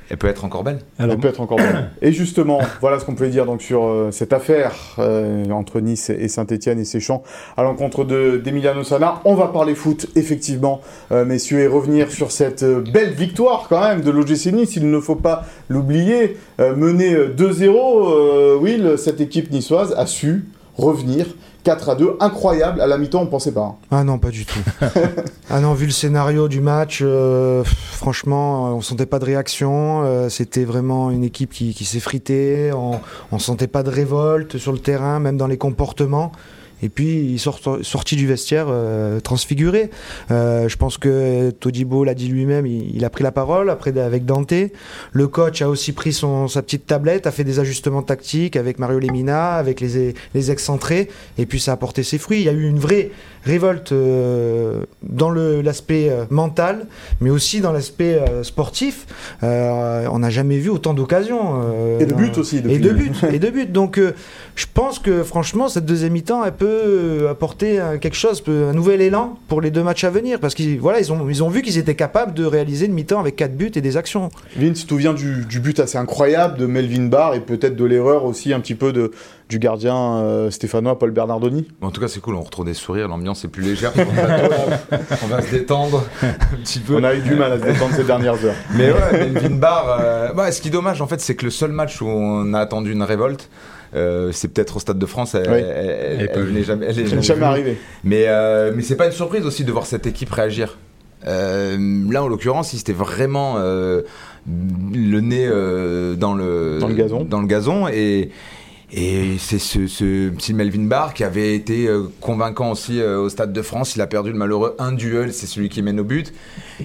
elle peut être encore belle. Elle peut être encore bonne. Et justement, voilà ce qu'on pouvait dire donc sur euh, cette affaire euh, entre Nice et Saint-Etienne et Séchamps à l'encontre de d'Emiliano Sana. On va parler foot, effectivement, euh, messieurs, et revenir sur cette belle victoire quand même de l'OGC Nice. Il ne faut pas l'oublier. Euh, euh, 2-0, euh, Will, cette équipe niçoise a su revenir 4 à 2. Incroyable. À la mi-temps, on ne pensait pas. hein. Ah non, pas du tout. ah non, vu le scénario du match, euh, franchement, euh, on sentait pas de réaction. euh, C'était vraiment une équipe qui, qui s'effritait. On, on sentait pas de révolte sur le terrain, même dans les comportements. Et puis, il sort sorti du vestiaire euh, transfiguré. Euh, je pense que Todibo l'a dit lui-même, il, il a pris la parole après avec Dante. Le coach a aussi pris son, sa petite tablette, a fait des ajustements tactiques avec Mario Lemina, avec les, les excentrés, et puis ça a porté ses fruits. Il y a eu une vraie révolte euh, dans l'aspect euh, mental, mais aussi dans l'aspect sportif. On n'a jamais vu autant d'occasions. Et de buts aussi. et de buts, et de buts. Donc, je pense que franchement, cette deuxième mi-temps, elle peut apporter quelque chose, un nouvel élan pour les deux matchs à venir, parce qu'ils voilà, ils ont, ils ont vu qu'ils étaient capables de réaliser une mi-temps avec quatre buts et des actions. Vince, tu te souviens du, du but assez incroyable de Melvin Barr et peut-être de l'erreur aussi un petit peu de, du gardien euh, stéphanois Paul Bernardoni? En tout cas, c'est cool, on retrouve des sourires, l'ambiance est plus légère. on va se détendre un petit peu. On a eu du mal à se détendre ces dernières heures. Mais ouais, Melvin Barr, euh, ce qui est dommage, en fait, c'est que le seul match où on a attendu une révolte, euh, c'est peut-être au Stade de France, elle, Oui. elle- elle- Elle est pas elle venue. n'est jamais, jamais n'est jamais venue. arrivé. Mais, euh, mais c'est pas une surprise aussi de voir cette équipe réagir. Euh, là, en l'occurrence, ils étaient vraiment euh, le nez euh, dans, le, Dans le gazon. Dans le gazon et, et c'est ce, ce petit Melvin Barr qui avait été euh, convaincant aussi euh, au Stade de France. Il a perdu le malheureux un duel, c'est celui qui mène au but.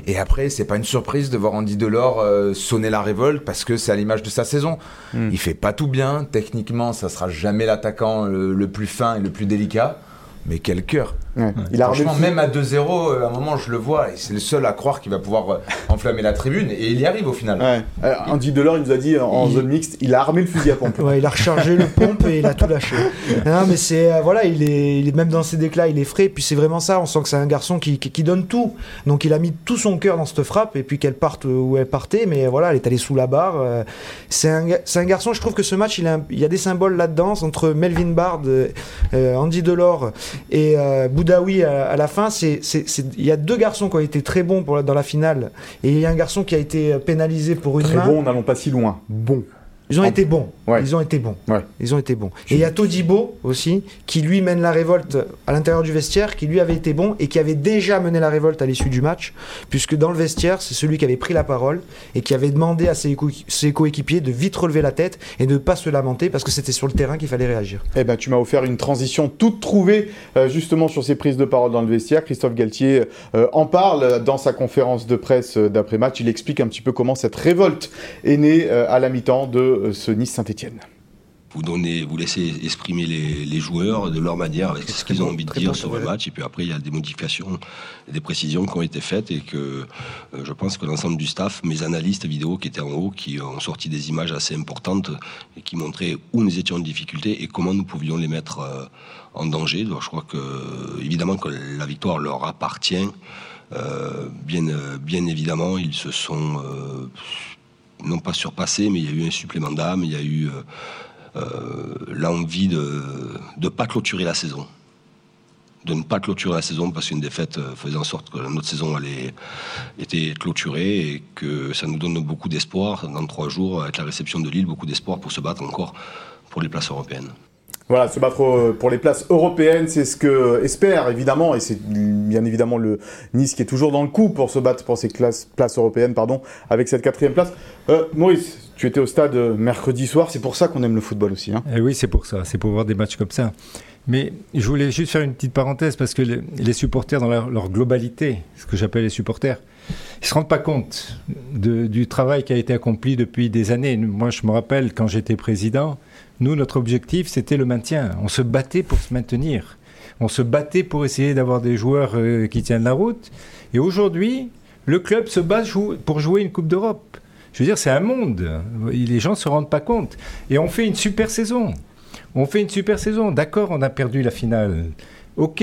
Et après, c'est pas une surprise de voir Andy Delors euh, sonner la révolte parce que c'est à l'image de sa saison. Mm. Il fait pas tout bien. Techniquement, ça sera jamais l'attaquant le, le plus fin et le plus délicat. Mais quel cœur Ouais. Il a Franchement, même à 2-0, euh, à un moment, je le vois, et c'est le seul à croire qu'il va pouvoir euh, enflammer la tribune, et il y arrive au final. Ouais. Euh, Andy Delors, il nous a dit en Il- zone mixte, il a armé le fusil à pompe. Ouais, il a rechargé le pompe et il a tout lâché. Non, mais c'est euh, voilà, il est, il est même dans ses déclats, il est frais. Puis c'est vraiment ça. On sent que c'est un garçon qui, qui, qui donne tout. Donc il a mis tout son cœur dans cette frappe et puis qu'elle parte où elle partait. Mais voilà, elle est allée sous la barre. euh, C'est un, un garçon. Je trouve que ce match, il, a un- il y a des symboles là-dedans entre Melvin Bard, euh, Andy Delors et euh, Boudaoui à, à la fin. C'est, c'est, c'est- il y a deux garçons qui ont été très bons pour dans la finale et il y a un garçon qui a été pénalisé pour une Très main. bon, n'allons pas si loin. Bon. Ils ont En- été bons. Ouais. Ils ont été bons. Ouais. Ils ont été bons. Et il y a Todibo aussi, qui lui mène la révolte à l'intérieur du vestiaire, qui lui avait été bon et qui avait déjà mené la révolte à l'issue du match, puisque dans le vestiaire, c'est celui qui avait pris la parole et qui avait demandé à ses, co- ses coéquipiers de vite relever la tête et de ne pas se lamenter parce que c'était sur le terrain qu'il fallait réagir. Eh ben, tu m'as offert une transition toute trouvée euh, justement sur ces prises de parole dans le vestiaire. Christophe Galtier euh, en parle dans sa conférence de presse euh, d'après-match. Il explique un petit peu comment cette révolte est née euh, à la mi-temps de ce Nice-Saint-Etienne. Vous donnez, vous laissez exprimer les, les joueurs de leur manière avec ce qu'ils ont envie de dire bon, sur le match. Et puis après, il y a des modifications, des précisions qui ont été faites et que euh, je pense que l'ensemble du staff, mes analystes vidéo qui étaient en haut, qui ont sorti des images assez importantes et qui montraient où nous étions en difficulté et comment nous pouvions les mettre euh, en danger. Donc je crois que évidemment que la victoire leur appartient. Euh, bien, euh, bien évidemment, ils se sont euh, non pas surpassés, mais il y a eu un supplément d'âme, il y a eu euh, euh, l'envie de ne pas clôturer la saison. De ne pas clôturer la saison parce qu'une défaite euh, faisait en sorte que notre saison allait, était clôturée et que ça nous donne beaucoup d'espoir dans trois jours avec la réception de Lille, beaucoup d'espoir pour se battre encore pour les places européennes. Voilà, se battre euh, pour les places européennes, c'est ce que espère évidemment, et c'est bien évidemment le Nice qui est toujours dans le coup pour se battre pour ces places européennes, pardon, avec cette quatrième place. Euh, Maurice, tu étais au stade euh, mercredi soir, c'est pour ça qu'on aime le football aussi. Hein. Eh oui, c'est pour ça, c'est pour voir des matchs comme ça. Mais je voulais juste faire une petite parenthèse parce que les, supporters, dans leur, globalité, ce que j'appelle les supporters, ils se rendent pas compte du travail qui a été accompli depuis des années. Moi, je me rappelle quand j'étais président, nous, notre objectif, c'était le maintien. On se battait pour se maintenir. On se battait pour essayer d'avoir des joueurs euh, qui tiennent la route. Et aujourd'hui, le club se bat pour jouer une Coupe d'Europe. Je veux dire, c'est un monde. Les gens ne se rendent pas compte. Et on fait une super saison. On fait une super saison. D'accord, on a perdu la finale. Ok.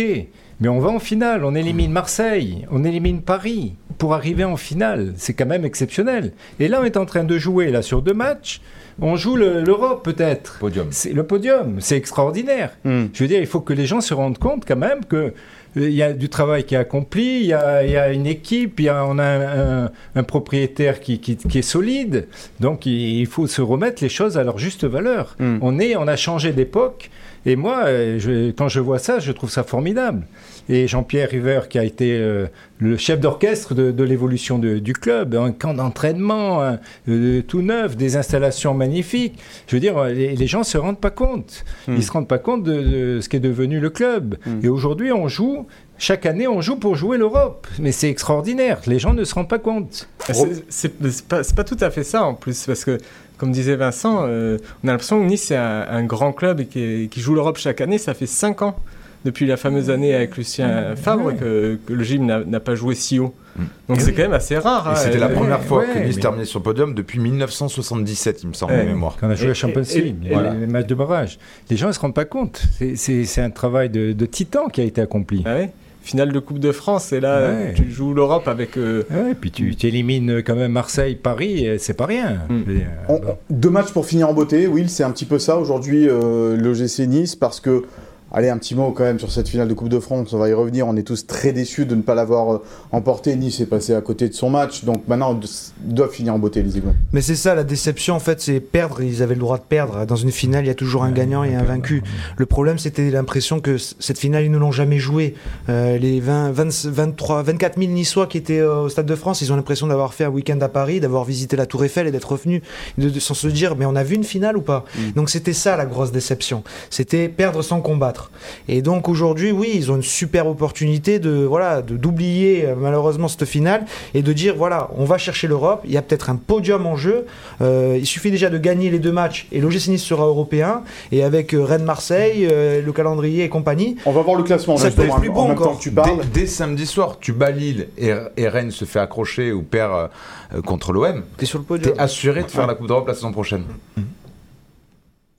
Mais on va en finale. On élimine Marseille. On élimine Paris. Pour arriver en finale. C'est quand même exceptionnel. Et là, on est en train de jouer, là, sur deux matchs. On joue le- l'Europe, peut-être. Podium. C'est le podium. C'est extraordinaire. Hmm. Je veux dire, il faut que les gens se rendent compte quand même que euh, il y a du travail qui est accompli, il y a, il y a une équipe, il y a, on a un, un- un propriétaire qui, qui- qui est solide. Donc il, il faut se remettre les choses à leur juste valeur. Mm. On, est, on a changé d'époque. Et moi, euh, je- quand je vois ça, je trouve ça formidable. Et Jean-Pierre River, qui a été euh, le chef d'orchestre de, de l'évolution du club, un camp d'entraînement un- euh, tout neuf, des installations magnifiques. Je veux dire, les, les gens se rendent pas compte. Mm. Ils se rendent pas compte de, de ce qu'est devenu le club. Mm. Et aujourd'hui, on joue. Chaque année, on joue pour jouer l'Europe. Mais c'est extraordinaire. Les gens ne se rendent pas compte. C'est- C'est pas, pas tout à fait ça en plus, parce que, comme disait Vincent, euh, on a l'impression que Nice c'est un, un grand club et qui, est- qui joue l'Europe chaque année. Ça fait 5 ans, depuis la fameuse année avec Lucien Favre, Ouais. que, que le gym n'a pas joué si haut. Mm. Donc Et c'est quand même assez rare. Et hein. c'était la Et- première fois ouais, que Nice mais- terminait sur le podium depuis 1977, il me semble, Ouais. de mémoire. Quand on a joué Et- à Champions et- et- League, les, voilà. les matchs de barrage. Les gens ne se rendent pas compte. C'est- un travail de, de titan qui a été accompli. Ah ouais Finale de Coupe de France, et là, Ouais. tu joues l'Europe avec. euh, Ouais, puis tu, tu élimines quand même Marseille, Paris, et c'est pas rien. Mm. On- bon. deux matchs pour finir en beauté, Will, c'est un petit peu ça aujourd'hui euh, le GC Nice parce que Allez, un petit mot quand même sur cette finale de Coupe de France, on va y revenir. On est tous très déçus de ne pas l'avoir euh, emporté. Nice est passé à côté de son match, donc maintenant ils doivent finir en beauté, les Aiglons. Mais c'est ça, la déception, en fait, c'est perdre. Ils avaient le droit de perdre. Dans une finale, il y a toujours un gagnant et un vaincu. Le problème, c'était l'impression que cette finale, ils ne l'ont jamais jouée. Euh, les 20, 20, 23, 24 000 Niçois qui étaient euh, au Stade de France, ils ont l'impression d'avoir fait un week-end à Paris, d'avoir visité la Tour Eiffel et d'être revenus, de, de- sans se dire, mais on a vu une finale ou pas? Mm. Donc c'était ça la grosse déception. C'était perdre sans combattre. Et donc aujourd'hui, oui, ils ont une super opportunité de voilà de d'oublier euh, malheureusement cette finale et de dire voilà, on va chercher l'Europe. Il y a peut-être un podium en jeu. Euh, il suffit déjà de gagner les deux matchs et l'OGC Nice sera européen. Et avec euh, Rennes-Marseille, euh, le calendrier et compagnie, On va voir le classement Ça peut être plus en beau même temps encore. que tu parles. Dès, dès samedi soir, tu bats Lille et, et Rennes se fait accrocher ou perd euh, contre l'OM. t'es sur le podium. T'es assuré de faire Ouais. la Coupe d'Europe la saison prochaine.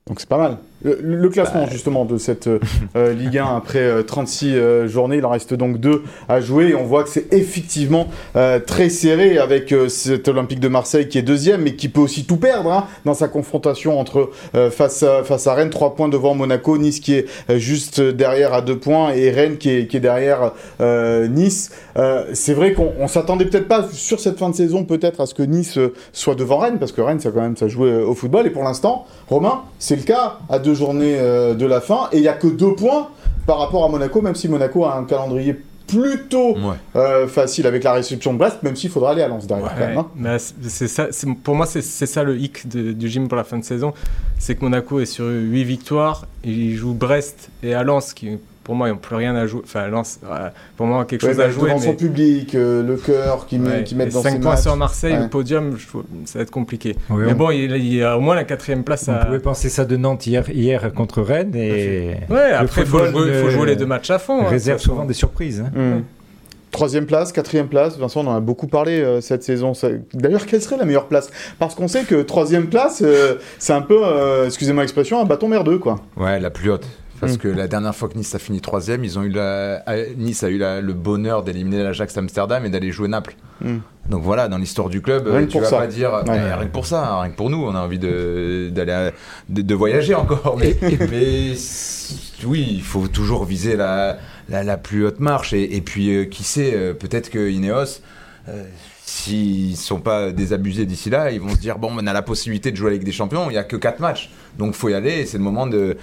Donc c'est pas mal. Le, le classement justement de cette euh, Ligue 1 après euh, 36 euh, journées, il en reste donc deux à jouer. Et on voit que c'est effectivement euh, très serré avec euh, cet Olympique de Marseille qui est deuxième mais qui peut aussi tout perdre hein, dans sa confrontation entre euh, face, à, face à Rennes, trois points devant Monaco, Nice qui est euh, juste derrière à deux points et Rennes qui est, qui est derrière euh, Nice. Euh, c'est vrai qu'on on s'attendait peut-être pas sur cette fin de saison peut-être à ce que Nice euh, soit devant Rennes parce que Rennes ça quand même ça jouait euh, au football. Et pour l'instant Romain c'est le cas à deux journées euh, de la fin et il y a que deux points par rapport à Monaco même si Monaco a un calendrier plutôt Ouais. euh, facile avec la réception de Brest même s'il faudra aller à Lens derrière quand Ouais, même, hein. mais c'est- c'est ça, c'est- pour moi, c'est c'est ça le hic de- du gym pour la fin de saison. C'est que Monaco est sur 8 victoires. Il joue Brest et à Lens, qui pour moi, ils n'ont plus rien à jouer. Enfin, Lens, euh, pour moi, quelque Ouais, chose mais à jouer. devant son Mais, public euh, le cœur qui, met, ouais, qui mettent et dans 5 ses points matchs sur Marseille, Ouais. le podium, je ça va être compliqué. Oui, mais on- bon, il, il y a au moins la quatrième place On à. pouvait penser ça de Nantes hier, hier contre Rennes et Ouais, après, il faut, jouer, faut ne- jouer les deux matchs à fond. hein, réserve souvent des surprises. hein. Hmm. Troisième place, quatrième place, Vincent, on en a beaucoup parlé euh, cette saison. Ça- D'ailleurs, quelle serait la meilleure place? Parce qu'on sait que troisième place, euh, c'est un peu, euh, excusez-moi l'expression, un bâton merdeux, quoi. Ouais, la plus haute. Parce Mm. que la dernière fois que Nice a fini troisième, ils ont eu la... euh, Nice a eu la- le bonheur d'éliminer l'Ajax Amsterdam et d'aller jouer Naples. Mm. Donc voilà, dans l'histoire du club, Rien euh, tu vas ça. pas dire Ouais. mais rien que pour ça, hein, rien que pour nous, on a envie de d'aller à- de, de voyager encore. Mais, oui, il faut toujours viser la, la, la plus haute marche. Et, et puis euh, qui sait, euh, peut-être que Ineos. euh, S'ils sont pas désabusés d'ici là, ils vont se dire bon, on a la possibilité de jouer avec des champions. Il y a que 4 matchs, donc faut y aller. C'est le moment de,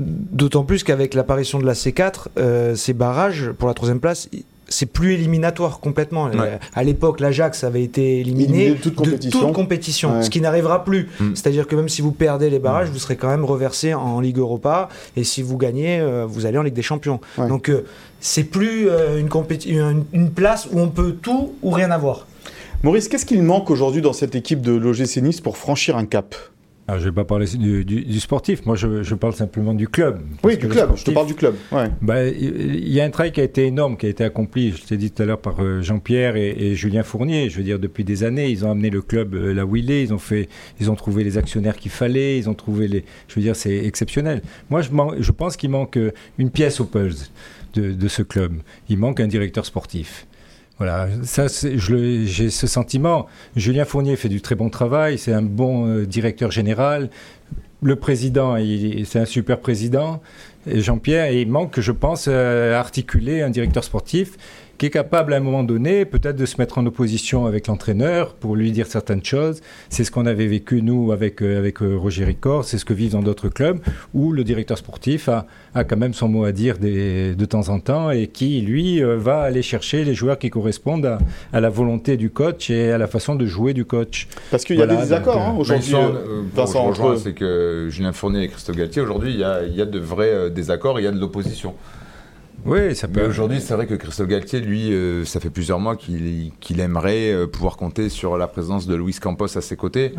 D'autant plus qu'avec l'apparition de la C4, euh, ces barrages pour la troisième place, c'est plus éliminatoire complètement. Ouais. Euh, À l'époque, l'Ajax avait été éliminé Éliminé de toute compétition. toute compétition, Ouais. ce qui n'arrivera plus. Mm. C'est-à-dire que même si vous perdez les barrages, vous serez quand même reversé en Ligue Europa, et si vous gagnez, euh, vous allez en Ligue des Champions. Ouais. Donc euh, c'est plus euh, une, compéti- une, une place où on peut tout ou rien avoir. Maurice, qu'est-ce qu'il manque aujourd'hui dans cette équipe de l'OGC Nice pour franchir un cap? Alors, je ne vais pas parler du, du- du sportif, moi je, je parle simplement du club. Oui, du club, je te parle du club. Ouais. Bah, Il y a un travail qui a été énorme, qui a été accompli, je t'ai dit tout à l'heure, par euh, Jean-Pierre et, et Julien Fournier. Je veux dire, depuis des années, ils ont amené le club euh, là où il est, ils ont, fait, ils ont trouvé les actionnaires qu'il fallait, ils ont trouvé les... Je veux dire, c'est exceptionnel. Moi, je, man- je pense qu'il manque euh, une pièce au puzzle de, de ce club. Il manque un directeur sportif. Voilà, ça, j'ai ce sentiment. Julien Fournier fait du très bon travail, c'est un bon euh, directeur général. Le président, c'est un super président. Et Jean-Pierre, il manque, je pense, euh, articuler un directeur sportif qui est capable à un moment donné peut-être de se mettre en opposition avec l'entraîneur pour lui dire certaines choses. C'est ce qu'on avait vécu nous avec, euh, avec euh, Roger Ricard, c'est ce que vivent dans d'autres clubs où le directeur sportif a, a quand même son mot à dire des- de temps en temps et qui, lui, euh, va aller chercher les joueurs qui correspondent à, à la volonté du coach et à la façon de jouer du coach. Parce qu'il y a Voilà, des désaccords hein, aujourd'hui. Euh, bon, Vincent, c'est que Julien Fournier et Christophe Galtier, aujourd'hui, il y a, il y a de vrais euh, désaccords, il y a de l'opposition. Oui, ça Mais peut. aujourd'hui, c'est vrai que Christophe Galtier, lui, euh, ça fait plusieurs mois qu'il aimerait euh, pouvoir compter sur la présence de Luis Campos à ses côtés.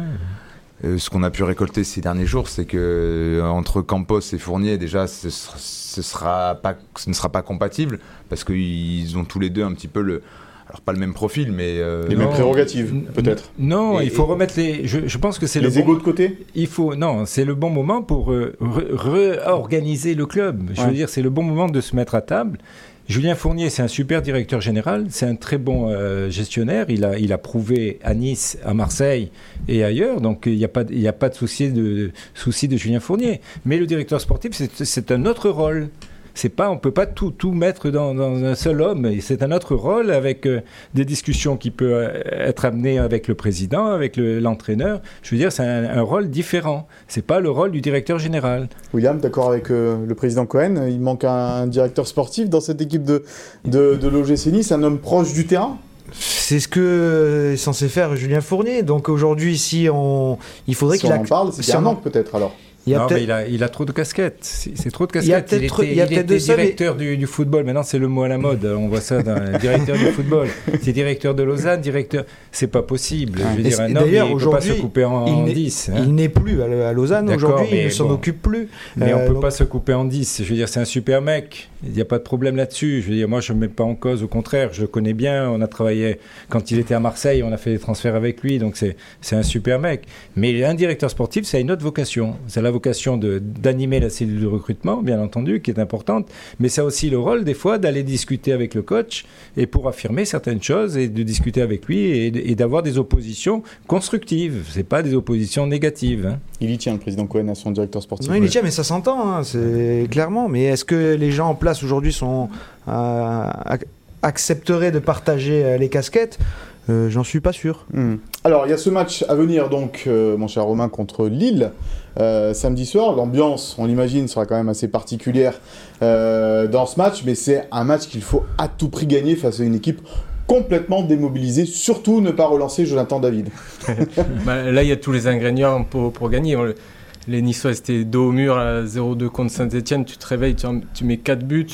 Euh, ce qu'on a pu récolter ces derniers jours, c'est que euh, entre Campos et Fournier, déjà, ce, sera- ce sera pas, ce ne sera pas compatible parce qu'ils ont tous les deux un petit peu le, alors pas le même profil, mais euh, Les mêmes prérogatives, peut-être. Non, Et- il faut et- remettre les. Je, je pense que c'est le Les bon- égaux de côté Il faut non, c'est le bon moment pour euh, re- réorganiser le club. Je Ouais. veux dire, c'est le bon moment de se mettre à table. Julien Fournier, c'est un super directeur général, c'est un très bon euh, gestionnaire. Il a, il a prouvé à Nice, à Marseille et ailleurs, donc il n'y a pas, il y a pas de souci de, souci de Julien Fournier. Mais le directeur sportif, c'est- c'est un autre rôle. C'est pas, on peut pas tout, tout mettre dans, dans un seul homme. Et C'est un autre rôle avec euh, des discussions qui peuvent euh, être amenées avec le président, avec le- l'entraîneur. Je veux dire, c'est un, un rôle différent. C'est pas le rôle du directeur général. William, d'accord avec euh, le président Cohen, il manque un, un directeur sportif dans cette équipe de, de, de l'OGC Nice, un homme proche du terrain? C'est ce que est censé faire Julien Fournier. Donc aujourd'hui, si on, il faudrait Si qu'il on en parle, c'est si un manque peut-être alors. Il non, mais il a, il a trop de casquettes. C'est trop de Il casquettes. peut-être- était, il y a il peut-être était ça, directeur du, du football. Maintenant, c'est le mot à la mode. On voit ça dans le directeur du football. C'est directeur de Lausanne, directeur. C'est pas possible. Je veux Et dire, un homme, il peut pas se couper en, il en n'est- 10. hein. Il n'est plus à, Lausanne aujourd'hui, il ne s'en bon. occupe plus. Mais Euh, on peut donc- pas se couper en 10. Je veux dire, c'est un super mec. Il n'y a pas de problème là-dessus. Je veux dire, moi, je ne mets pas en cause. Au contraire, je le connais bien. On a travaillé quand il était à Marseille. On a fait des transferts avec lui. Donc, c'est un super mec. Mais un directeur sportif, ça a une autre vocation. C'est la vocation de- d'animer la cellule de recrutement, bien entendu, qui est importante. Mais ça a aussi le rôle, des fois, d'aller discuter avec le coach et pour affirmer certaines choses et de discuter avec lui et, et d'avoir des oppositions constructives. C'est pas des oppositions négatives. hein. Il y tient, le président Cohen, à son directeur sportif. Non, il est tient, mais ça s'entend, hein, c'est clairement. Mais est-ce que les gens en place aujourd'hui sont euh, ac- accepteraient de partager euh, les casquettes? Euh, J'en suis pas sûr. Hmm. Alors, il y a ce match à venir, donc, euh, mon cher Romain, contre Lille, euh, samedi soir. L'ambiance, on l'imagine, sera quand même assez particulière euh, dans ce match, mais c'est un match qu'il faut à tout prix gagner face à une équipe complètement démobilisée. Surtout ne pas relancer Jonathan David. Bah, là, il y a tous les ingrédients pour, gagner. Les Niçois étaient dos au mur à 0-2 contre Saint-Etienne. Tu te réveilles, tu, mets 4 buts.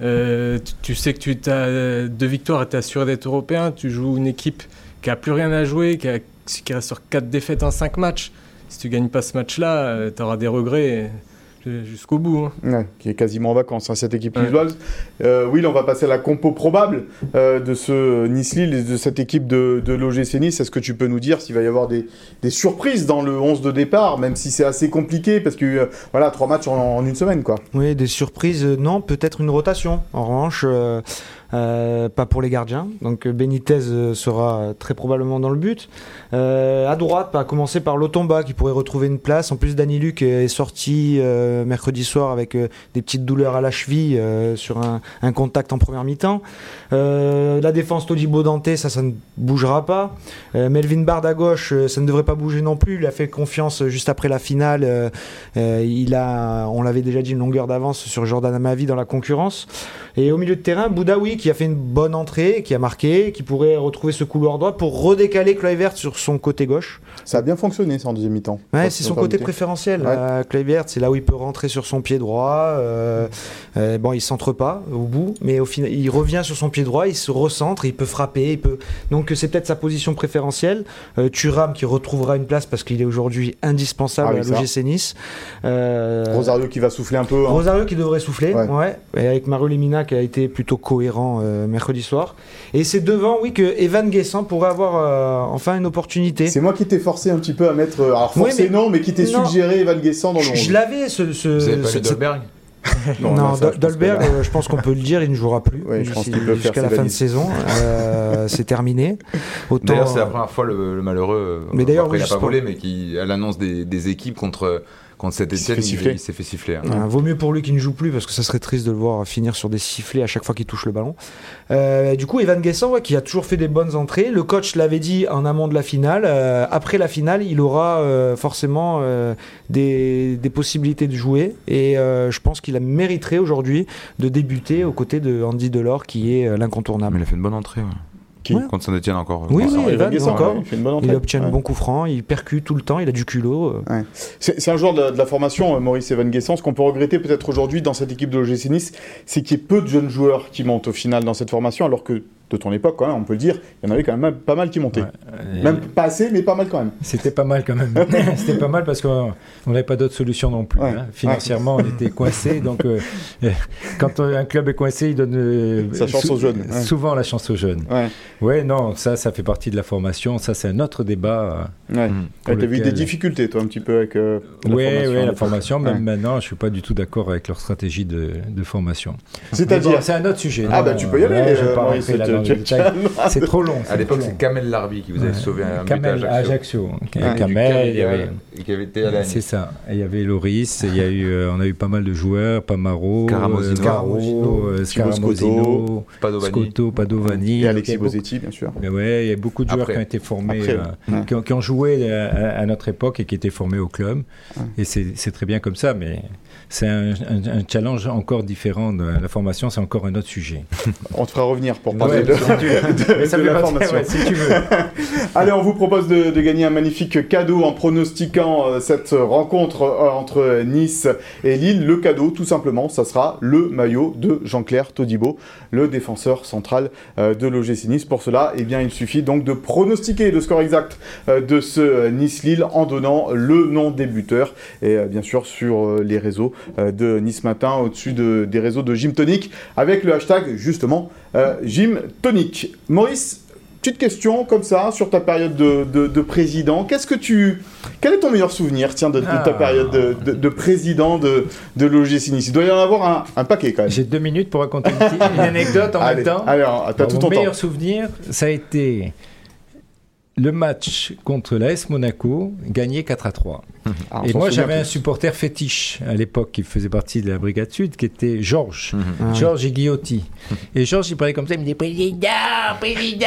Euh, tu, tu sais que tu as deux victoires et tu es assuré d'être européen. Tu joues une équipe qui a plus rien à jouer, qui, a- qui reste sur 4 défaites en 5 matchs. Si tu gagnes pas ce match-là, tu auras des regrets euh, jusqu'au bout. hein. Ouais, qui est quasiment en vacances, hein, cette équipe Ouais. lilloise. Euh, Will, on va passer à la compo probable euh, de ce Nice-Lille et de cette équipe de, de l'OGC Nice. Est-ce que tu peux nous dire s'il va y avoir des, des surprises dans le 11 de départ, même si c'est assez compliqué, parce que euh, voilà, trois matchs en, en une semaine, quoi. Oui, des surprises, euh, non, peut-être une rotation. En revanche, euh, euh, pas pour les gardiens. Donc euh, Benitez euh, sera euh, très probablement dans le but. Euh, à droite, à commencer par Lotomba qui pourrait retrouver une place. En plus, Dani Luc est sorti euh, mercredi soir avec euh, des petites douleurs à la cheville euh, sur un, contact en première mi-temps. La défense Todibo Dante, ça, ça ne bougera pas. Melvin Bard à gauche, ça ne devrait pas bouger non plus. Il a fait confiance juste après la finale. Il a, on l'avait déjà dit, une longueur d'avance sur Jordan Amavi dans la concurrence. Et au milieu de terrain, Boudaoui qui a fait une bonne entrée, qui a marqué, qui pourrait retrouver ce couloir droit pour redécaler Kluivert sur son côté gauche. Ça a bien fonctionné ça en deuxième mi-temps. Ouais, c'est son côté préférentiel. Ouais. Euh, Kluivert, c'est là où il peut rentrer sur son pied droit. euh, euh, bon, il centre pas au bout, mais au final, il revient sur son pied droit, il se recentre, il peut frapper, il peut. Donc c'est peut-être sa position préférentielle. Euh, Thuram qui retrouvera une place parce qu'il est aujourd'hui indispensable Ah oui, à l'OGC Nice. Euh, Rosario qui va souffler un peu. hein. Rosario qui devrait souffler, Ouais. ouais. Et avec Mario Lemina qui a été plutôt cohérent mercredi soir. Et c'est devant, oui, que Evan Guessant pourrait avoir enfin une opportunité. C'est moi qui t'ai forcé un petit peu à mettre. euh, Alors Oui, forcé mais- non, mais qui t'ai suggéré Evan Guessant dans le Je, 11. je l'avais ce. ce Vous avez pas ce- lu ce- Dolberg Non, non, ça, je pense Dolberg, euh, je pense qu'on peut le dire, il ne jouera plus jusqu'à la fin de saison. Euh, c'est terminé. Autant. D'ailleurs, c'est la première fois le, le malheureux. Mais d'ailleurs, après, oui, il n'a pas volé, mais qui, à l'annonce des, des équipes contre, contre cet Il s'est fait il, siffler. il s'est fait siffler. hein. Euh, vaut mieux pour lui qu'il ne joue plus parce que ça serait triste de le voir finir sur des sifflets à chaque fois qu'il touche le ballon. Euh, du coup, Evan Guessant, ouais, qui a toujours fait des bonnes entrées. Le coach l'avait dit en amont de la finale. euh, après la finale, il aura euh, forcément euh, des, des possibilités de jouer. Et euh, je pense qu'il mériterait aujourd'hui de débuter aux côtés de Andy Delors, qui est euh, Mais l'incontournable. il a fait une bonne entrée. ouais. Qui Ouais. Contre Saint-Etienne encore. Oui, oui, Evan, Guessant, encore. ouais, il fait une bonne entrée. Il obtient Ouais. un bon coup franc, il percute tout le temps, il a du culot. euh. C'est c'est un joueur de la, de la formation, euh, Maurice Evan Guessant. Ce qu'on peut regretter peut-être aujourd'hui dans cette équipe de l'OGC Nice, c'est qu'il y ait peu de jeunes joueurs qui montent au final dans cette formation, alors que de ton époque, quand même, on peut le dire, il y en avait quand même pas mal qui montaient. Ouais. Même pas assez, mais pas mal quand même. C'était pas mal quand même. C'était pas mal parce qu'on n'avait pas d'autre solution non plus. Ouais. hein. Financièrement, on était coincé. Donc, euh, euh, quand euh, un club est coincé, il donne euh, Sa chance aux jeunes. Souvent la chance aux jeunes. Ouais. Ouais, non, ça, ça fait partie de la formation. Ça, c'est un autre débat. Ouais. Pour Ouais, T'as vu lequel- des difficultés, toi, un petit peu avec euh, la formation. oui, la formation. Même maintenant, je suis pas du tout d'accord avec leur stratégie de, de formation. C'est-à-dire. bon, c'est un autre sujet. Ah, bah, tu peux y aller, je vais euh, pas rentrer là dans. C'est trop long. À l'époque, c'est. Kamel Larbi qui vous avait sauvé un but Kamel à Ajaccio. Kamel, il y avait. Qui avait été à la C'est ça. Il y avait Loris, il y a eu, euh, on a eu pas mal de joueurs, Pamaro, Scaramosino. euh, Scaro, euh, Scaramosino. Scotto, Padovani. Et Alexis il y a beaucoup- Bosetti, bien sûr. Mais ouais, il y a beaucoup de joueurs qui ont été formés, qui, ont, joué à, notre époque et qui étaient formés au club. Et c'est c'est très bien comme ça, mais c'est un, un- un challenge encore différent. De la formation, c'est encore un autre sujet. On te fera revenir pour parler Ouais, de, ça la formation. ouais, si tu veux. Allez, on vous propose de, gagner un magnifique cadeau en pronostiquant euh, cette rencontre euh, entre Nice et Lille. Le cadeau, tout simplement, ça sera le maillot de Jean-Claire Todibo, le défenseur central euh, de l'OGC Nice. Pour cela, eh bien, il suffit donc de pronostiquer le score exact de ce Nice-Lille en donnant le nom des buteurs et bien sûr sur les réseaux euh, de Nice Matin, au-dessus de- des réseaux de Gym Tonic, avec le hashtag justement euh, Gym Tonic. Maurice, petite question comme ça sur ta période de, de- de président. Qu'est-ce que tu, quel est ton meilleur souvenir, tiens, de, de ta Ah. période de, de- de président de, de l'OGC Nice? Il doit y en avoir un, un paquet quand même. J'ai deux minutes pour raconter une, petite- une anecdote en allez, même temps. alors, t'as tout ton temps. meilleur souvenir, ça a été le match contre l'AS Monaco, gagné 4 à 3. Ah, on Et s'en moi, j'avais un supporter fétiche à l'époque qui faisait partie de la Brigade Sud, qui était Georges. Mhm. Ah, Georges et Guillotti. Et Georges, il parlait comme ça, il me dit Président, Président,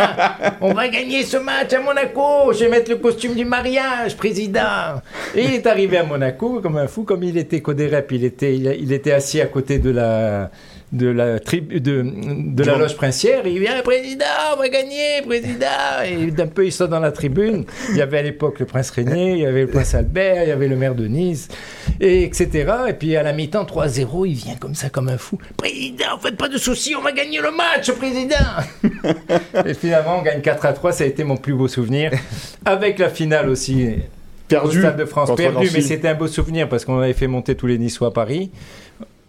on va gagner ce match à Monaco, je vais mettre le costume du mariage, Président. Et il est arrivé à Monaco comme un fou, comme il était Codérep, il était, il, il était assis à côté de la. De la, tribu, de, de la loge princière, il vient, président, on va gagner, président. Et d'un peu, il sort dans la tribune. Il y avait à l'époque le prince Régnier, il y avait le prince Albert, il y avait le maire de Nice, et etc. Et puis à la mi-temps, 3-0, il vient comme ça, comme un fou. Président, faites pas de soucis, on va gagner le match, président. et finalement, on gagne 4 à 3, ça a été mon plus beau souvenir. Avec la finale aussi, au perdu. Stade de France, perdu, mais c'était un beau souvenir parce qu'on avait fait monter tous les Niçois à Paris.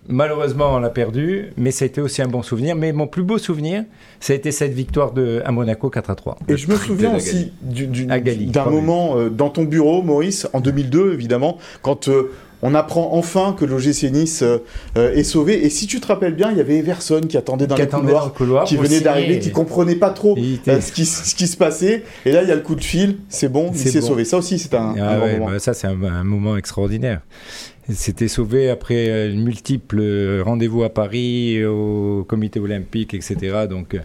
Malheureusement, on l'a perdu, mais ça a été aussi un bon souvenir. Mais mon plus beau souvenir, ça a été cette victoire de, à Monaco 4 à 3. Et je me souviens aussi du- du- Agali, d'un moment euh, dans ton bureau, Maurice, en 2002, évidemment, quand euh, on apprend enfin que l'OGC Nice euh, est sauvé. Et si tu te rappelles bien, il y avait Everson qui attendait dans Qui les attendait couloirs, dans le couloir qui venait d'arriver, qui comprenait pas trop Il était- euh, ce, qui, ce qui se passait. Et là, il y a le coup de fil, c'est bon, C'est Nice est bon. sauvé. Ça aussi, c'est un, Ah un bon ouais, moment. bah ça, c'est un, un moment extraordinaire. C'était sauvé après euh, multiples euh, rendez-vous à Paris, au comité olympique, etc. Donc, euh,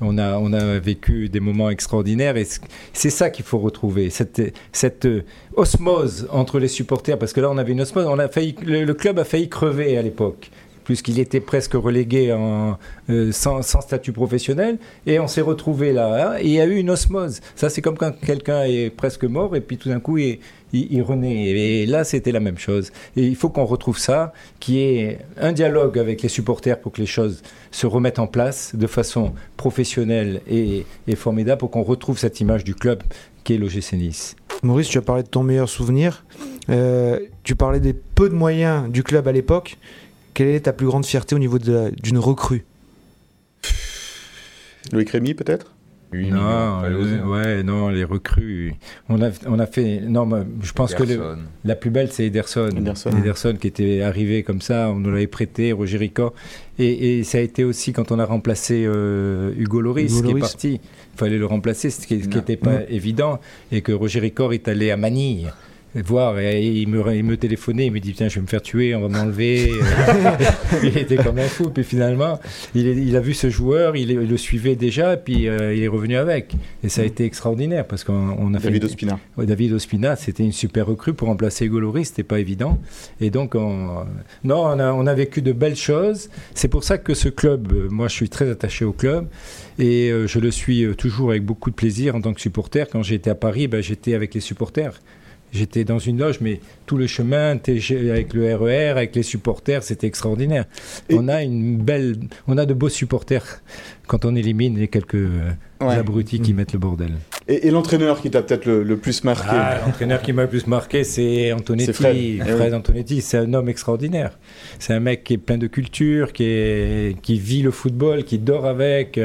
on a, on a vécu des moments extraordinaires et c'est ça qu'il faut retrouver, cette, cette euh, osmose entre les supporters. Parce que là, on avait une osmose, on a failli, le club a failli crever à l'époque. Puisqu'il était presque relégué en, euh, sans, statut professionnel, et on s'est retrouvé là, hein, et il y a eu une osmose. Ça, c'est comme quand quelqu'un est presque mort, et puis tout d'un coup, il, il, renaît. Et là, c'était la même chose. Et il faut qu'on retrouve ça, qui est un dialogue avec les supporters pour que les choses se remettent en place de façon professionnelle et, et formidable, pour qu'on retrouve cette image du club qui est l'OGC Nice. Maurice, tu as parlé de ton meilleur souvenir. Euh, tu parlais des peu de moyens du club à l'époque. Quelle est ta plus grande fierté au niveau d'une recrue Loïc Rémy, peut-être? Non, euh, ouais, non, les recrues. On a, on a fait. Non, je pense Ederson. que le, la plus belle, c'est Ederson. Ederson. Ederson. qui était arrivé comme ça, on nous l'avait prêté, Roger Ricard. Et, et, ça a été aussi quand on a remplacé euh, Hugo Loris, Hugo qui est parti. Il fallait le remplacer, ce qui n'était pas non. évident. Et que Roger Ricard est allé à Manille voir et il me, il me téléphonait, il me dit tiens je vais me faire tuer, on va m'enlever. il était comme un fou. Puis finalement, il, il a vu ce joueur, il, il, le suivait déjà, puis euh, il est revenu avec. Et ça a été extraordinaire parce qu'on a fait. David Ospina. Ouais, David Ospina, c'était une super recrue pour remplacer Hugo Loris, c'était pas évident. Et donc, on, non, on a, on a vécu de belles choses. C'est pour ça que ce club, moi je suis très attaché au club. Et euh, je le suis toujours avec beaucoup de plaisir en tant que supporter. Quand j'étais à Paris, ben, j'étais avec les supporters. J'étais dans une loge, mais tout le chemin avec le RER, avec les supporters, c'était extraordinaire. Et on a une belle, on a de beaux supporters quand on élimine les quelques ouais. abrutis qui mmh. mettent le bordel. Et, et l'entraîneur qui t'a peut-être le, le, plus marqué ah, L'entraîneur qui m'a le plus marqué, c'est Antonetti. Fred, Fred oui. Antonetti, c'est un homme extraordinaire. C'est un mec qui est plein de culture, qui, est, qui vit le football, qui dort avec.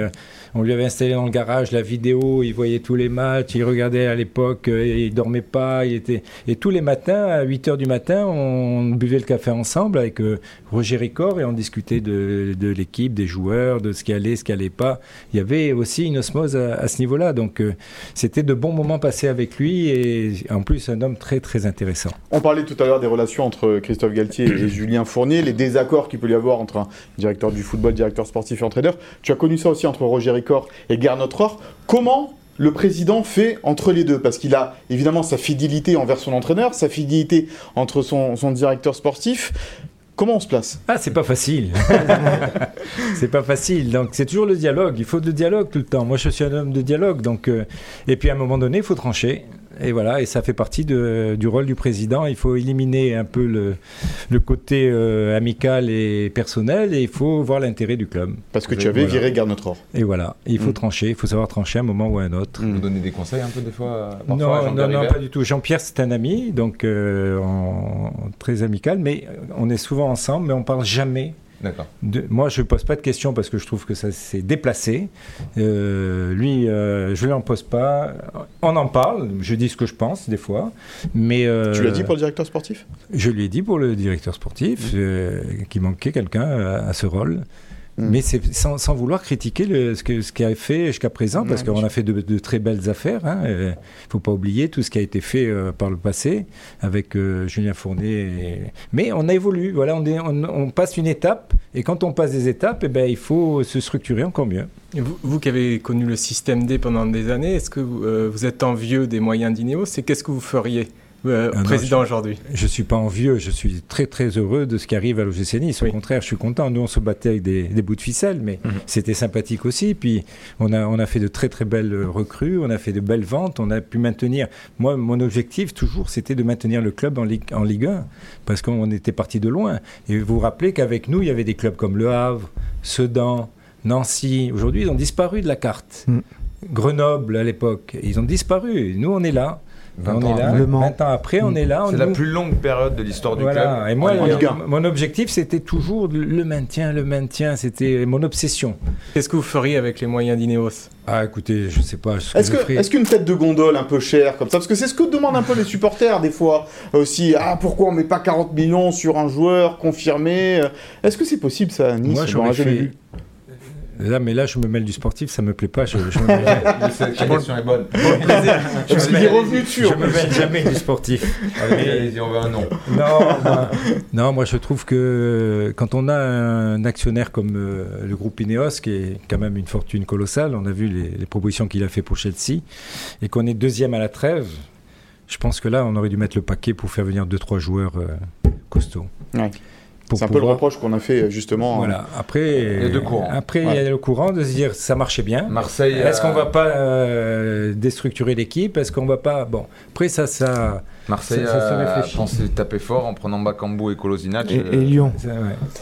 On lui avait installé dans le garage la vidéo, il voyait tous les matchs, il regardait à l'époque, il dormait pas, il était et tous les matins à 8 heures du matin, on buvait le café ensemble avec euh, Roger Ricor et on discutait de, de l'équipe, des joueurs, de ce qui allait, ce qui allait pas. Il y avait aussi une osmose à, à ce niveau-là, donc euh, c'était de bons moments passés avec lui et en plus un homme très très intéressant. On parlait tout à l'heure des relations entre Christophe Galtier et Julien Fournier, les désaccords qu'il peut y avoir entre un directeur du football, directeur sportif et entraîneur. Tu as connu ça aussi entre Roger Ricor et Gernot Rohr. Comment le président fait entre les deux? Parce qu'il a évidemment sa fidélité envers son entraîneur, sa fidélité entre son, son directeur sportif. Comment on se place? Ah, c'est pas facile. c'est pas facile. Donc, c'est toujours le dialogue. Il faut de dialogue tout le temps. Moi, je suis un homme de dialogue. Donc, euh, et puis, à un moment donné, il faut trancher. Et voilà, et ça fait partie de, du rôle du président. Il faut éliminer un peu le, le côté euh, amical et personnel, et il faut voir l'intérêt du club. Parce que tu avais voilà. viré Garnotror. Et voilà, il faut mmh. trancher, il faut savoir trancher à un moment ou à un autre. Vous donner des conseils un peu des fois parfois, Non, non, non, pas du tout. Jean-Pierre, c'est un ami, donc euh, en, très amical, mais on est souvent ensemble, mais on parle jamais de, moi, je ne pose pas de questions parce que je trouve que ça s'est déplacé. Euh, lui, euh, je ne lui en pose pas. On en parle, je dis ce que je pense des fois. Mais, euh, tu l'as dit pour le directeur sportif? Je lui ai dit pour le directeur sportif mmh. qui manquait quelqu'un à, à, ce rôle. Mm. Mais c'est sans, sans, vouloir critiquer le, ce qu'il ce qu a fait jusqu'à présent, parce qu'on a fait de, de, très belles affaires. Il hein, ne faut pas oublier tout ce qui a été fait euh, par le passé avec euh, Julien Fournier. Et... Mais on a évolué. Voilà, on, est, on, on, passe une étape, et quand on passe des étapes, eh ben, il faut se structurer encore mieux. Vous, vous, qui avez connu le système D pendant des années, est-ce que vous, euh, vous êtes envieux des moyens d'Ineos C'est qu'est-ce que vous feriez? Euh, ah président aujourd'hui Je ne suis pas envieux, je suis très très heureux de ce qui arrive à l'OGC Nice. Au oui. contraire, je suis content. Nous, on se battait avec des, des bouts de ficelle, mais mmh. c'était sympathique aussi. Puis, on a, on a fait de très très belles recrues, on a fait de belles ventes, on a pu maintenir. Moi, mon objectif, toujours, c'était de maintenir le club en Ligue, en Ligue 1, parce qu'on était parti de loin. Et vous vous rappelez qu'avec nous, il y avait des clubs comme Le Havre, Sedan, Nancy. Aujourd'hui, ils ont disparu de la carte. Mmh. Grenoble à l'époque, ils ont disparu. Nous, on est là. 20 on ans, est là, 20 ans après, on est là. C'est la plus longue période de l'histoire du voilà. club. Et moi, mon objectif, c'était toujours le maintien, le maintien. C'était mon obsession. Qu'est-ce que vous feriez avec les moyens d'Ineos? Ah, écoutez, je sais pas. Est-ce que, est qu'une tête de gondole un peu chère comme ça? Parce que c'est ce que demandent un peu les supporters des fois aussi. Ah, pourquoi on met pas 40 millions sur un joueur confirmé? Est-ce que c'est possible ça, Nice? Moi, j'aurais fait... Là, mais là, je me mêle du sportif, ça me plaît pas. Je, je me mêle... La question est bonne. je me dessus. Je me mêle jamais du sportif. Allez, on veut un nom. Non, non, non, moi je trouve que quand on a un actionnaire comme euh, le groupe Ineos, qui est quand même une fortune colossale, on a vu les, les propositions qu'il a fait pour Chelsea, et qu'on est deuxième à la trêve, je pense que là, on aurait dû mettre le paquet pour faire venir deux trois joueurs euh, costauds. Ouais. C'est un peu le reproche qu'on a fait justement. Voilà. Après, il y a deux courants. Après, il y a le courant de se dire ça marchait bien. Marseille. Est-ce qu'on va pas euh, déstructurer l'équipe? Est-ce qu'on va pas Bon, après ça, ça. Marseille ça, ça se a pensé taper fort en prenant Bakambu et Colosinac. Et, et Lyon.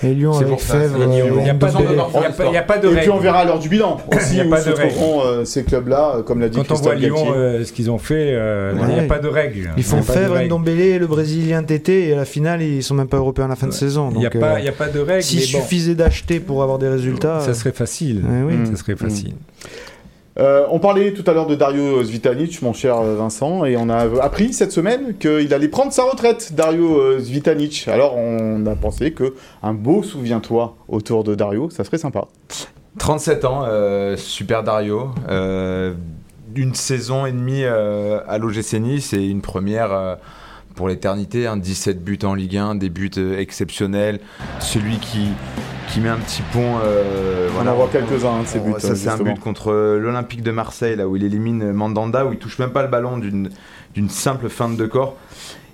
Et Lyon C'est avec Fèvre. euh, Il n'y a, pas besoin de Et puis on verra à l'heure du bilan aussi Il y a où pas se trouveront euh, ces clubs-là, euh, comme l'a dit Quand on Christophe voit Lyon, euh, ce qu'ils ont fait, euh, il n'y a pas de règle. Ils font Fèvre. Ndombele, le Brésilien Tété, et à la finale, ils sont même pas européens à la fin de saison. Il n'y a, pas- euh, de règle. S'il suffisait d'acheter pour avoir des résultats. ça serait facile. Ça serait facile. Euh, on parlait tout à l'heure de Dario Zvitanic, mon cher euh, Vincent, et on a appris cette semaine qu'il allait prendre sa retraite, Dario euh, Zvitanic. Alors on a pensé que un beau souviens-toi autour de Dario, ça serait sympa. 37 ans, super Dario. une saison et demie à l'OGC Nice et une première pour l'éternité. hein, 17 buts en Ligue 1, des buts exceptionnels. Celui qui, qui met un petit pont. euh, On en voit quelques-uns hein, de ces buts. ça, c'est un but contre l'Olympique de Marseille, là où il élimine Mandanda, où il touche même pas le ballon d'une d'une simple feinte de corps.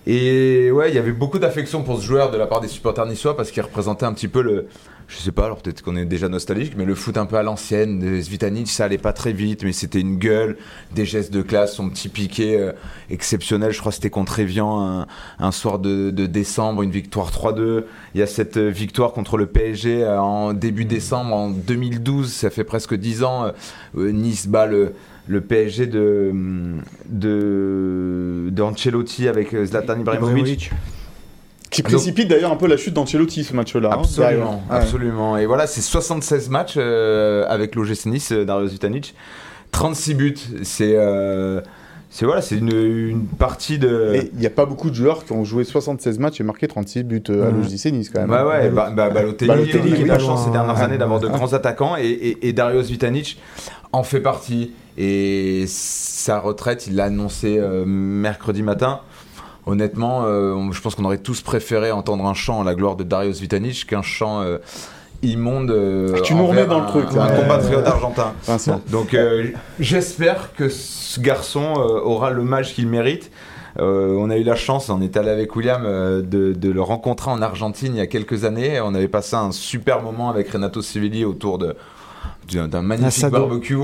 Et ouais, il y avait beaucoup d'affection pour ce joueur de la part des supporters niçois parce qu'il représentait un petit peu le. Je sais pas, alors peut-être qu'on est déjà nostalgique, mais le foot un peu à l'ancienne. de Zvitanic, ça allait pas très vite, mais c'était une gueule, des gestes de classe, son petit piqué euh, exceptionnel. Je crois que c'était contre Evian un, soir de, décembre, une victoire 3-2. Il y a cette euh, victoire contre le PSG euh, en début décembre en 2012, ça fait presque 10 ans. nice bat le, PSG de, avec Zlatan Ibrahimovic. Qui précipite d'ailleurs un peu la chute d'Ancelotti ce match-là. hein, Absolument, absolument. Et voilà, c'est 76 matchs euh, avec l'OGC Nice, euh, Dario Zvitanic. 36 buts, c'est euh, c'est voilà, c'est une, une partie de. Il n'y a pas beaucoup de joueurs qui ont joué 76 matchs et marqué 36 buts euh, à Ouais. l'OGC Nice quand même. Ouais, ouais, bah, bah, Balotelli, Balotelli on a eu la chance ces dernières années d'avoir de grands attaquants et, et, et Dario Zvitanic en fait partie. Et sa retraite, il l'a annoncé mercredi matin. Honnêtement, euh, je pense qu'on aurait tous préféré entendre un chant à la gloire de Dario Zvitanic qu'un chant euh, immonde. euh, Ah, tu nous remets dans le truc, là. Un compatriote argentin. Vincent. Donc euh, j'espère que ce garçon euh, aura l'hommage qu'il mérite. Euh, on a eu la chance, on est allé avec William euh, de, de le rencontrer en Argentine il y a quelques années. On avait passé un super moment avec Renato Civilli autour de d'un magnifique barbecue.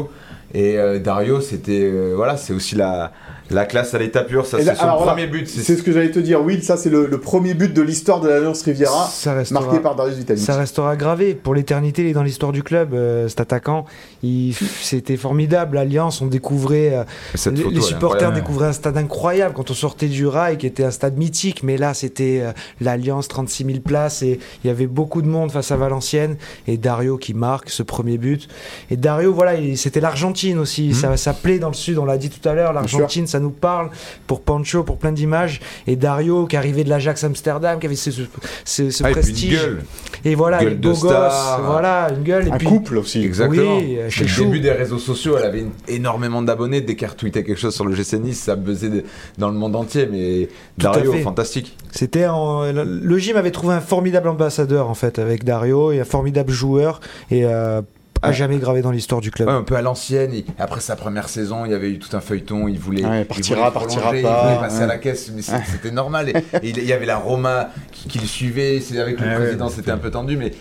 Et euh, Dario, c'était euh, voilà, c'est aussi la, la classe à l'état pur. Ça, c'est son alors voilà, premier but. C'est ce que j'allais te dire, Will, ça c'est le, le premier but de l'histoire de l'Alliance Riviera, ça restera, marqué par Darius Vitalic. ça restera gravé pour l'éternité. Il est dans l'histoire du club. euh, cet attaquant, il- c'était formidable. L'Alliance, on découvrait euh, Cette les, photo, supporters découvraient un stade incroyable quand on sortait du rail, qui était un stade mythique. Mais là, c'était euh, l'Alliance, 36 000 places, et il y avait beaucoup de monde face à Valenciennes. Et Dario qui marque ce premier but. Et Dario, voilà, il- c'était l'Argentine aussi. Mhm. Ça, ça plaît dans le sud, on l'a dit tout à l'heure. L'Argentine, ça nous parle pour Pancho, pour plein d'images. Et Dario, qui arrivait de l'Ajax Amsterdam, qui avait ce, ce, ce- ce Ah, et puis une prestige. gueule. Et voilà, Gueule les de beaux star. gosses, voilà, une gueule. Et Un puis, couple aussi. Exactement. Oui, euh, Chez le début des réseaux sociaux, elle avait une- énormément d'abonnés. Dès qu'elle retweetait quelque chose sur le GC Nice, ça buzzait de- dans le monde entier. Mais Tout Dario, fantastique. C'était en- le gym avait trouvé un formidable ambassadeur en fait avec Dario et un formidable joueur et euh, à Ouais. jamais gravé dans l'histoire du club. Ouais, un peu à l'ancienne. Et Après sa première saison, il y avait eu tout un feuilleton. Il voulait, Ouais, il partira, voulait partira pas, Il voulait passer ouais. à la caisse, mais c'était normal. Et, et il y avait la Roma qui, qui le suivait. C'est avec le Ouais, président, ouais, c'était un peu tendu, mais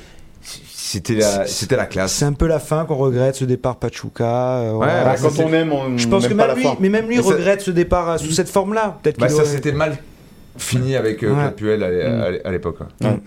c'était la, c'était la classe. C'est un peu la fin qu'on regrette ce départ Pachuca. euh, voilà. Bah, ça, quand on aime, on Je pense que même lui, mais même lui Mais ça- regrette ce départ euh, sous cette forme-là. Peut-être Bah, ça, aurait- c'était mal fini avec euh, Ouais. Claude Puel à, Mm. à- l'époque. ouais.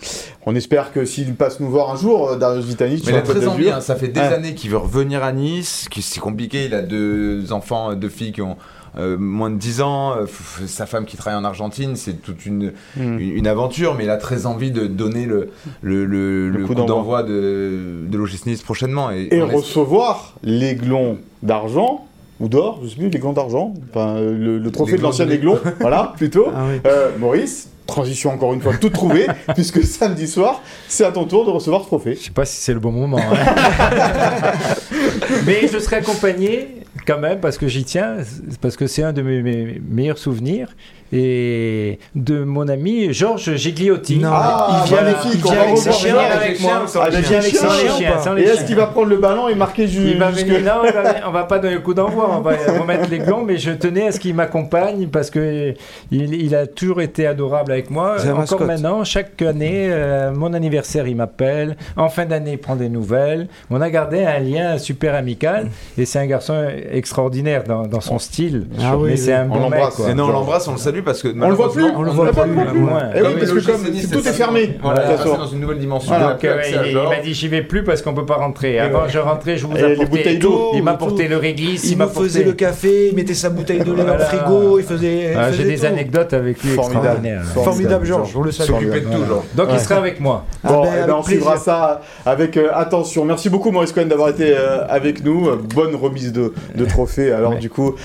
On espère que s'il passe nous voir un jour, euh, Darius sur il a très envie, hein. ça fait des années qu'il veut revenir à Nice, c'est compliqué, il a deux enfants, deux filles qui ont euh, moins de 10 ans, euh, sa femme qui travaille en Argentine, c'est toute une, Mm. une, une aventure, mais il a très envie de donner le, le, le, coup coup d'envoi. de, de l'OGC Nice prochainement. Et, et recevoir l'aiglon d'argent, ou d'or, je sais plus, l'aiglon d'argent, enfin, euh, le, le trophée de l'ancien aiglon, voilà, plutôt. Ah oui. Euh, Maurice, transition encore une fois toute trouvée, puisque samedi soir, c'est à ton tour de recevoir ce trophée. Je sais pas si c'est le bon moment. hein. Mais je serai accompagné, quand même, parce que j'y tiens, parce que c'est un de mes, mes meilleurs souvenirs. Et de mon ami Georges Gigliotti. Non, Ah, il vient avec, il vient avec ses chiens ça. avec moi. Ah, Il vient avec ses chiens, Et est-ce qu'il va prendre le ballon et marquer ju- Il va jusque- venir, non, on va pas donner le coup d'envoi, on va remettre les glands, mais je tenais à ce qu'il m'accompagne parce que il, il a toujours été adorable avec moi. Encore mascotte. maintenant, chaque année, euh, mon anniversaire, il m'appelle. En fin d'année, il prend des nouvelles. On a gardé un lien super amical et c'est un garçon extraordinaire dans, dans son style. Ah oui, mais c'est oui. un On bon mec. l'embrasse. quoi. Et non, on l'embrasse, on le salue parce que. On le voit plus on le On voit le voit plus, plus. plus. moins. Eh oui, parce le que comme tout est fermé. Voilà, c'est dans une nouvelle dimension. Plus il, m'a dit j'y vais plus parce qu'on peut pas rentrer. Avant je rentrais, je vous Et les apportais bouteilles tout. d'eau, Il m'apportait le réglisse, Il me faisait le café, il mettait sa bouteille de lait dans le frigo, il faisait. Ah, J'ai des anecdotes avec lui Formidable. extraordinaires. Formidable, Georges, on le salue. S'occuper de tout. Donc il sera avec moi. Ah Bon, ben, eh ben, on suivra ça avec euh, attention. Merci beaucoup Maurice Cohen d'avoir été euh, avec nous. Euh, Bonne remise de, trophée. Alors du coup,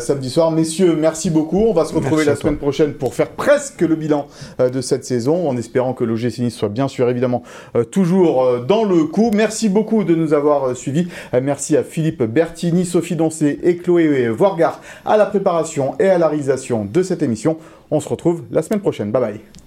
samedi soir, messieurs, merci beaucoup. On va se retrouver la toi. Semaine prochaine pour faire presque le bilan euh, de cette saison, en espérant que l'OGC Nice soit bien sûr évidemment euh, toujours euh, dans le coup. Merci beaucoup de nous avoir suivis. Merci à Philippe Bertini, Sophie Doncé et Chloé Voirgard à la préparation et à la réalisation de cette émission. On se retrouve la semaine prochaine. Bye bye.